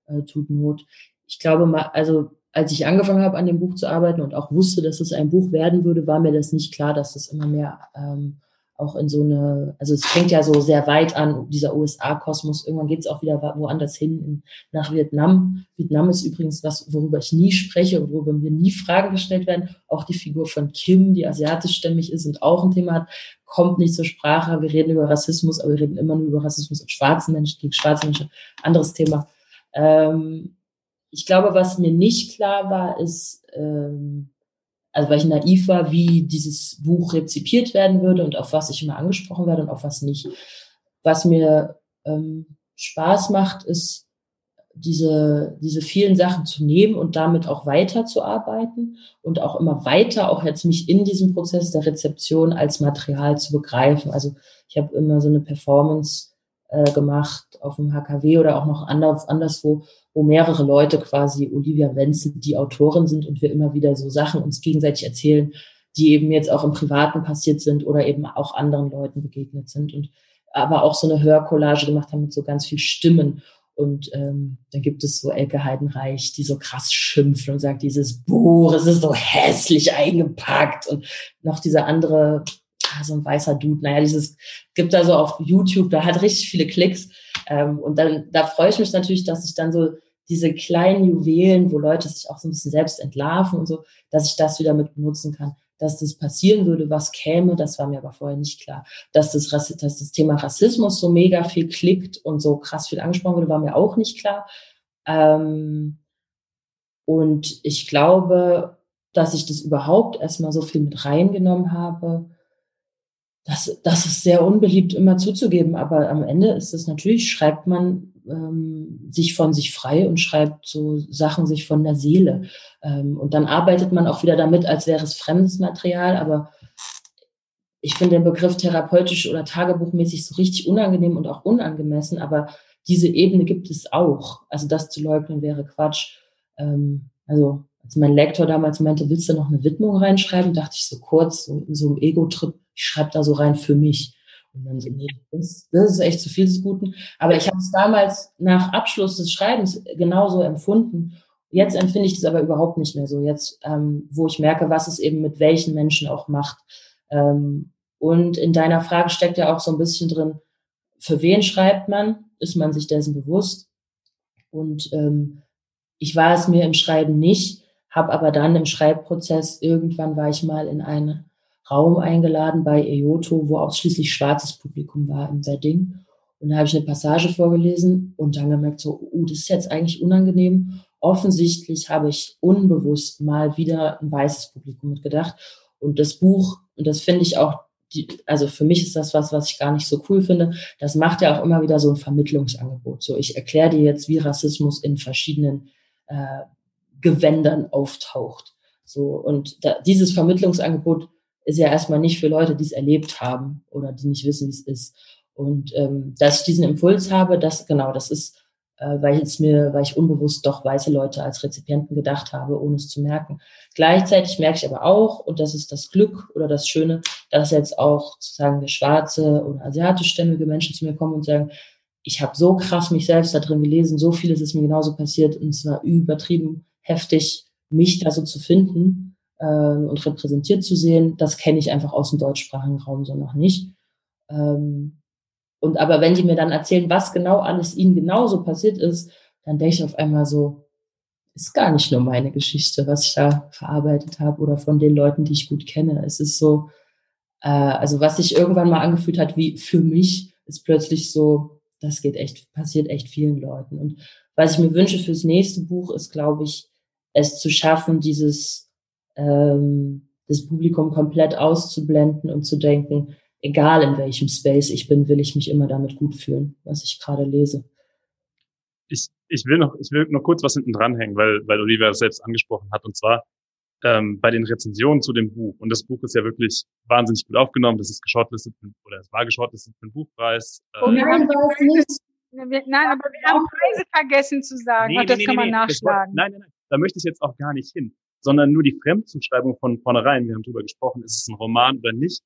äh, tut Not. Ich glaube mal, also als ich angefangen habe, an dem Buch zu arbeiten und auch wusste, dass es ein Buch werden würde, war mir das nicht klar, dass es immer mehr ähm, auch in so eine, also es fängt ja so sehr weit an, dieser USA-Kosmos. Irgendwann geht es auch wieder woanders hin, in, nach Vietnam. Vietnam ist übrigens was, worüber ich nie spreche und worüber mir nie Fragen gestellt werden. Auch die Figur von Kim, die asiatischstämmig ist und auch ein Thema hat, kommt nicht zur Sprache. Wir reden über Rassismus, aber wir reden immer nur über Rassismus und schwarzen Menschen gegen schwarze Menschen. Anderes Thema. Ähm, ich glaube, was mir nicht klar war, ist, ähm, also weil ich naiv war, wie dieses Buch rezipiert werden würde und auf was ich immer angesprochen werde und auf was nicht. Was mir ähm, Spaß macht, ist diese, diese vielen Sachen zu nehmen und damit auch weiterzuarbeiten und auch immer weiter, auch jetzt mich in diesem Prozess der Rezeption als Material zu begreifen. Also ich habe immer so eine Performance äh, gemacht auf dem HKW oder auch noch anders, anderswo, wo mehrere Leute quasi Olivia Wenzel die Autorin sind und wir immer wieder so Sachen uns gegenseitig erzählen, die eben jetzt auch im Privaten passiert sind oder eben auch anderen Leuten begegnet sind und aber auch so eine Hörcollage gemacht haben mit so ganz viel Stimmen. Und ähm, dann gibt es so Elke Heidenreich, die so krass schimpft und sagt, dieses Buch, es ist so hässlich eingepackt. Und noch dieser andere, ah, so ein weißer Dude, naja, dieses gibt da so auf YouTube, da hat richtig viele Klicks. Ähm, und dann, da freue ich mich natürlich, dass ich dann so diese kleinen Juwelen, wo Leute sich auch so ein bisschen selbst entlarven und so, dass ich das wieder mit benutzen kann. dass das passieren würde, was käme, das war mir aber vorher nicht klar. Dass das, dass das Thema Rassismus so mega viel klickt und so krass viel angesprochen wurde, war mir auch nicht klar. Ähm, und ich glaube, dass ich das überhaupt erstmal so viel mit reingenommen habe, das, das ist sehr unbeliebt immer zuzugeben, aber am Ende ist es natürlich, schreibt man ähm, sich von sich frei und schreibt so Sachen sich von der Seele. Ähm, und dann arbeitet man auch wieder damit, als wäre es fremdes Material, aber ich finde den Begriff therapeutisch oder tagebuchmäßig so richtig unangenehm und auch unangemessen, aber diese Ebene gibt es auch. Also das zu leugnen wäre Quatsch. Ähm, also als mein Lektor damals meinte, willst du noch eine Widmung reinschreiben, dachte ich so kurz, so so einem Ego-Trip, ich schreibe da so rein für mich. Und dann so, nee, das, das ist echt zu viel des Guten. Aber ich habe es damals nach Abschluss des Schreibens genauso empfunden. Jetzt empfinde ich das aber überhaupt nicht mehr so. Jetzt, ähm, wo ich merke, was es eben mit welchen Menschen auch macht. Ähm, und in deiner Frage steckt ja auch so ein bisschen drin, für wen schreibt man? Ist man sich dessen bewusst? Und ähm, ich war es mir im Schreiben nicht, habe aber dann im Schreibprozess, irgendwann war ich mal in einen Raum eingeladen bei EOTO, wo ausschließlich schwarzes Publikum war im Wedding. Und da habe ich eine Passage vorgelesen und dann gemerkt, so, uh, das ist jetzt eigentlich unangenehm. Offensichtlich habe ich unbewusst mal wieder ein weißes Publikum mitgedacht. Und das Buch, und das finde ich auch, die, also für mich ist das was, was ich gar nicht so cool finde. Das macht ja auch immer wieder so ein Vermittlungsangebot. So, ich erkläre dir jetzt, wie Rassismus in verschiedenen äh, Gewändern auftaucht. So, und da, dieses Vermittlungsangebot ist ja erstmal nicht für Leute, die es erlebt haben oder die nicht wissen, wie es ist. Und ähm, dass ich diesen Impuls habe, das genau, das ist, äh, weil jetzt mir, weil ich unbewusst doch weiße Leute als Rezipienten gedacht habe, ohne es zu merken. Gleichzeitig merke ich aber auch, und das ist das Glück oder das Schöne, dass jetzt auch sozusagen wir schwarze oder asiatischstämmige Menschen zu mir kommen und sagen, ich habe so krass mich selbst da drin gelesen, so vieles ist mir genauso passiert und es war übertrieben heftig, mich da so zu finden äh, und repräsentiert zu sehen. Das kenne ich einfach aus dem deutschsprachigen Raum so noch nicht. Ähm, und aber wenn die mir dann erzählen, was genau alles ihnen genauso passiert ist, dann denke ich auf einmal so, ist gar nicht nur meine Geschichte, was ich da verarbeitet habe oder von den Leuten, die ich gut kenne. Es ist so, äh, also was sich irgendwann mal angefühlt hat wie für mich, ist plötzlich so, das geht echt, passiert echt vielen Leuten. Und was ich mir wünsche fürs nächste Buch ist, glaube ich, es zu schaffen, dieses ähm, das Publikum komplett auszublenden und zu denken, egal in welchem Space ich bin, will ich mich immer damit gut fühlen, was ich gerade lese. Ich, ich will noch, ich will noch kurz was hinten dranhängen, weil, weil Olivia das selbst angesprochen hat. Und zwar ähm, bei den Rezensionen zu dem Buch. Und das Buch ist ja wirklich wahnsinnig gut aufgenommen. Das ist geschortlistet oder es war geschortlistet für den Buchpreis. Äh, nein, war nicht. Nein, aber wir haben Preise vergessen zu sagen. Nee, das nee, kann nee, man nachschlagen. Nein, nein, nein. Da möchte ich jetzt auch gar nicht hin. Sondern nur die Fremdzuschreibung von vornherein. Wir haben darüber gesprochen, ist es ein Roman oder nicht.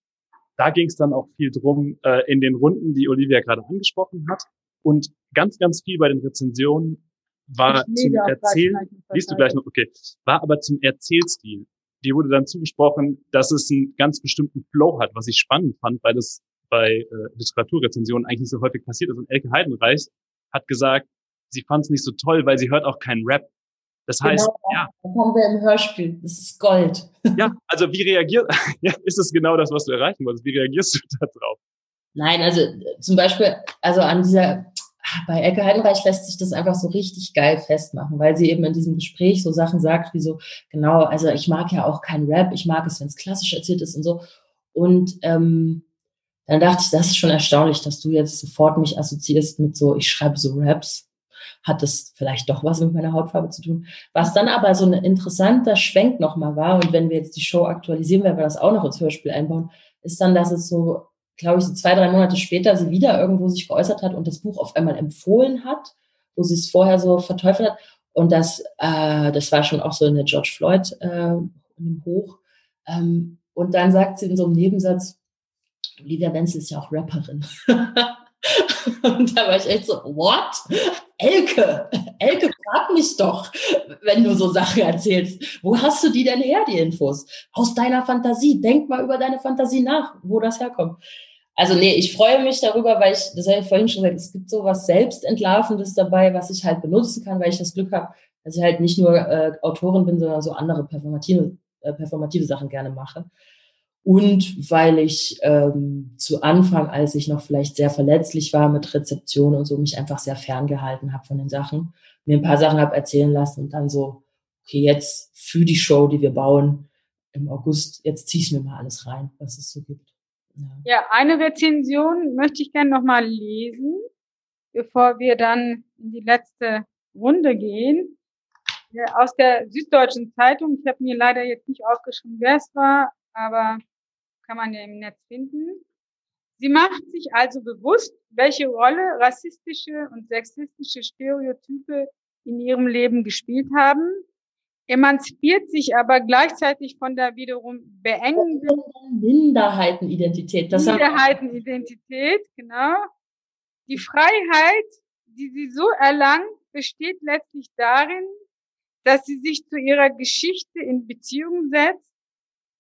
Da ging es dann auch viel drum äh, in den Runden, die Olivia gerade angesprochen hat. Und ganz, ganz viel bei den Rezensionen war zum Erzählen, liest du gleich noch, okay, war aber zum Erzählstil. Die wurde dann zugesprochen, dass es einen ganz bestimmten Flow hat, was ich spannend fand, weil das bei äh, Literaturrezensionen eigentlich nicht so häufig passiert ist. Und Elke Heidenreich hat gesagt, sie fand es nicht so toll, weil sie hört auch keinen Rap. Das heißt, genau, ja. Das haben wir im Hörspiel. Das ist Gold. Ja, also wie reagiert, ja, ist es genau das, was du erreichen wolltest? Wie reagierst du da drauf? Nein, also zum Beispiel, also an dieser bei Elke Heidenreich lässt sich das einfach so richtig geil festmachen, weil sie eben in diesem Gespräch so Sachen sagt, wie so, genau, also ich mag ja auch kein Rap, ich mag es, wenn es klassisch erzählt ist und so. Und ähm, dann dachte ich, das ist schon erstaunlich, dass du jetzt sofort mich assoziierst mit so, ich schreibe so Raps. Hat das vielleicht doch was mit meiner Hautfarbe zu tun? Was dann aber so ein interessanter Schwenk nochmal war, und wenn wir jetzt die Show aktualisieren, werden wir das auch noch ins Hörspiel einbauen, ist dann, dass es so glaube ich, so zwei, drei Monate später sie wieder irgendwo sich geäußert hat und das Buch auf einmal empfohlen hat, wo sie es vorher so verteufelt hat. Und das, äh, das war schon auch so in der George Floyd äh, Hoch. Ähm, und dann sagt sie in so einem Nebensatz, Olivia Wenzel ist ja auch Rapperin. und da war ich echt so, what? Elke, Elke, frag mich doch, wenn du so Sachen erzählst. Wo hast du die denn her, die Infos? Aus deiner Fantasie. Denk mal über deine Fantasie nach, wo das herkommt. Also nee, ich freue mich darüber, weil ich, das habe ich vorhin schon gesagt, es gibt so was Selbstentlarvendes dabei, was ich halt benutzen kann, weil ich das Glück habe, dass ich halt nicht nur äh, Autorin bin, sondern so andere performative äh, performative Sachen gerne mache. Und weil ich ähm, zu Anfang, als ich noch vielleicht sehr verletzlich war mit Rezeption und so, mich einfach sehr ferngehalten habe von den Sachen, mir ein paar Sachen habe erzählen lassen und dann so, okay, jetzt für die Show, die wir bauen im August, jetzt ziehe ich mir mal alles rein, was es so gibt. Ja, ja eine Rezension möchte ich gerne nochmal lesen, bevor wir dann in die letzte Runde gehen. Aus der Süddeutschen Zeitung, ich habe mir leider jetzt nicht aufgeschrieben, wer es war, aber kann man ja im Netz finden. Sie macht sich also bewusst, welche Rolle rassistische und sexistische Stereotype in ihrem Leben gespielt haben, emanzipiert sich aber gleichzeitig von der wiederum beengenden Minderheitenidentität. Das Minderheitenidentität, genau. Die Freiheit, die sie so erlangt, besteht letztlich darin, dass sie sich zu ihrer Geschichte in Beziehung setzt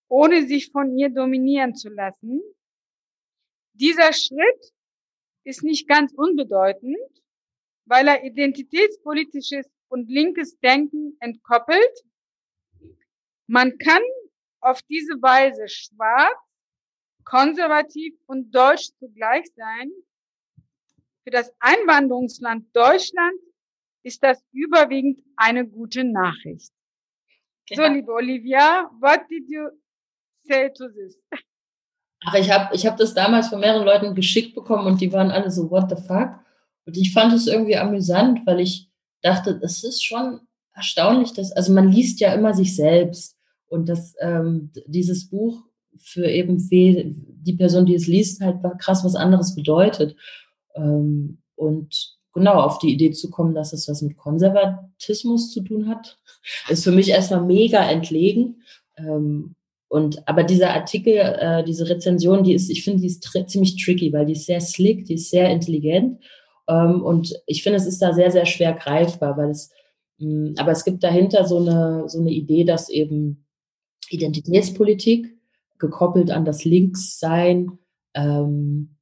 ohne sich von ihr dominieren zu lassen. Dieser Schritt ist nicht ganz unbedeutend, weil er identitätspolitisches und linkes Denken entkoppelt. Man kann auf diese Weise schwarz, konservativ und deutsch zugleich sein. Für das Einwanderungsland Deutschland ist das überwiegend eine gute Nachricht. Genau. So, liebe Olivia, what did you this? Ach, ich habe ich hab das damals von mehreren Leuten geschickt bekommen und die waren alle so, what the fuck? Und ich fand es irgendwie amüsant, weil ich dachte, es ist schon erstaunlich, dass, also man liest ja immer sich selbst und dass ähm, dieses Buch für eben die Person, die es liest, halt krass was anderes bedeutet. Ähm, und genau auf die Idee zu kommen, dass es was mit Konservatismus zu tun hat, ist für mich erstmal mega entlegen. Ähm, und aber dieser Artikel, äh, diese Rezension, die ist, ich finde, die ist tr ziemlich tricky, weil die ist sehr slick, die ist sehr intelligent. Ähm, und ich finde, es ist da sehr, sehr schwer greifbar, weil es, mh, mm, aber es gibt dahinter so eine, so eine Idee, dass eben Identitätspolitik gekoppelt an das Linkssein ähm,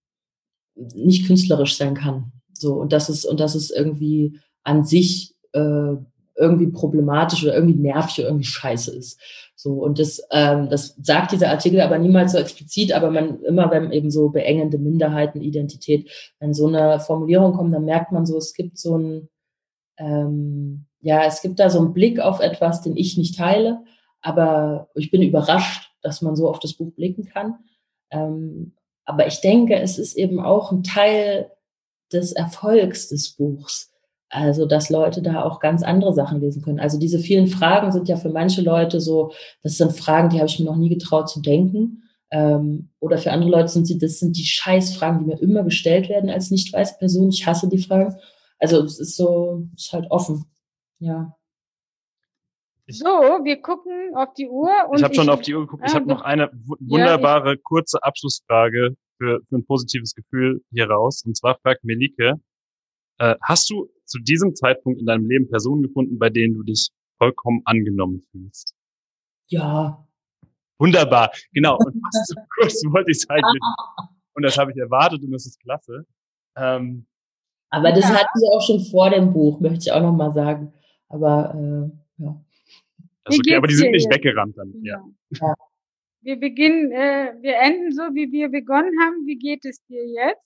nicht künstlerisch sein kann. So, und das ist, und das ist irgendwie an sich äh, irgendwie problematisch oder irgendwie nervig oder irgendwie scheiße ist. So, und das, ähm, das sagt dieser Artikel aber niemals so explizit, aber man, immer wenn eben so beengende Minderheitenidentität, wenn so eine Formulierung kommt, dann merkt man so, es gibt so ein, ähm, ja, es gibt da so einen Blick auf etwas, den ich nicht teile, aber ich bin überrascht, dass man so auf das Buch blicken kann. Ähm, aber ich denke, es ist eben auch ein Teil des Erfolgs des Buchs. Also, dass Leute da auch ganz andere Sachen lesen können. Also diese vielen Fragen sind ja für manche Leute so, das sind Fragen, die habe ich mir noch nie getraut zu denken. Ähm, oder für andere Leute sind sie, das sind die Scheißfragen, die mir immer gestellt werden als nicht weiße Person. Ich hasse die Fragen. Also es ist so, es ist halt offen. Ja. So, wir gucken auf die Uhr. ich habe schon auf die Uhr geguckt. Ich ah, habe noch eine wunderbare, ja, kurze Abschlussfrage für, für ein positives Gefühl hier raus. Und zwar fragt Melike, äh, hast du zu diesem Zeitpunkt in deinem Leben Personen gefunden, bei denen du dich vollkommen angenommen fühlst? Ja. Wunderbar, genau. Und was so kurz wollte ich sagen. Und das habe ich erwartet und das ist klasse. Ähm, aber das ja. hatten wir auch schon vor dem Buch, möchte ich auch nochmal sagen. Aber äh, ja. Okay, aber die sind nicht weggerannt dann. Ja. ja. Wir beginnen, äh, wir enden so, wie wir begonnen haben. Wie geht es dir jetzt?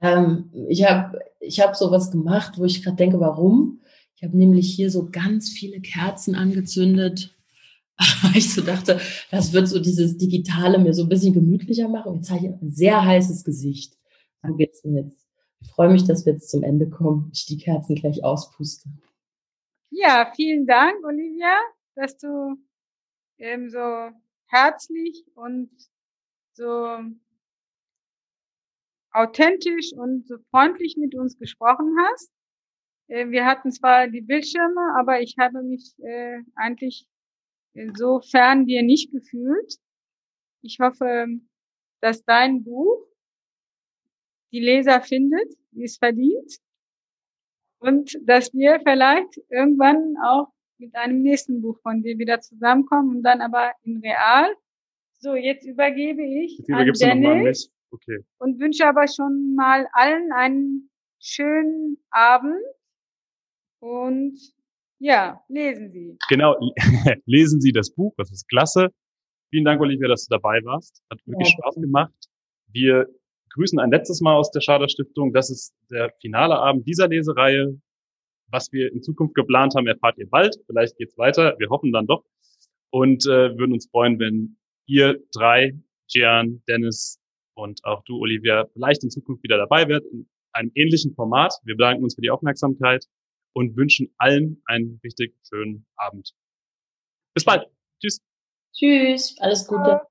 Ähm, ich habe ich hab sowas gemacht, wo ich gerade denke, warum? Ich habe nämlich hier so ganz viele Kerzen angezündet, weil ich so dachte, das wird so dieses Digitale mir so ein bisschen gemütlicher machen. Jetzt habe ich ein sehr heißes Gesicht. Wo geht's denn jetzt? Ich freue mich, dass wir jetzt zum Ende kommen. Ich die Kerzen gleich auspuste. Ja, vielen Dank, Olivia, dass du ähm, so herzlich und so authentisch und so freundlich mit uns gesprochen hast. Äh, wir hatten zwar die Bildschirme, aber ich habe mich äh, eigentlich insofern dir nicht gefühlt. Ich hoffe, dass dein Buch die Leser findet, die es verdient. Und dass wir vielleicht irgendwann auch mit einem nächsten Buch von dir wieder zusammenkommen und dann aber in real. So, jetzt übergebe ich jetzt an Dennis. Okay. Und wünsche aber schon mal allen einen schönen Abend und Ja, lesen Sie. Genau, lesen Sie das Buch, das ist klasse. Vielen Dank, Olivia, dass du dabei warst. Hat wirklich ja. Spaß gemacht. Wir grüßen ein letztes Mal aus der Schader Stiftung. Das ist der finale Abend dieser Lesereihe. Was wir in Zukunft geplant haben, erfahrt ihr bald. Vielleicht geht's weiter. Wir hoffen dann doch. Und äh, würden uns freuen, wenn ihr drei, Gian, Dennis und auch du, Olivia, vielleicht in Zukunft wieder dabei werdet in einem ähnlichen Format. Wir bedanken uns für die Aufmerksamkeit und wünschen allen einen richtig schönen Abend. Bis bald. Tschüss. Tschüss. Alles Gute.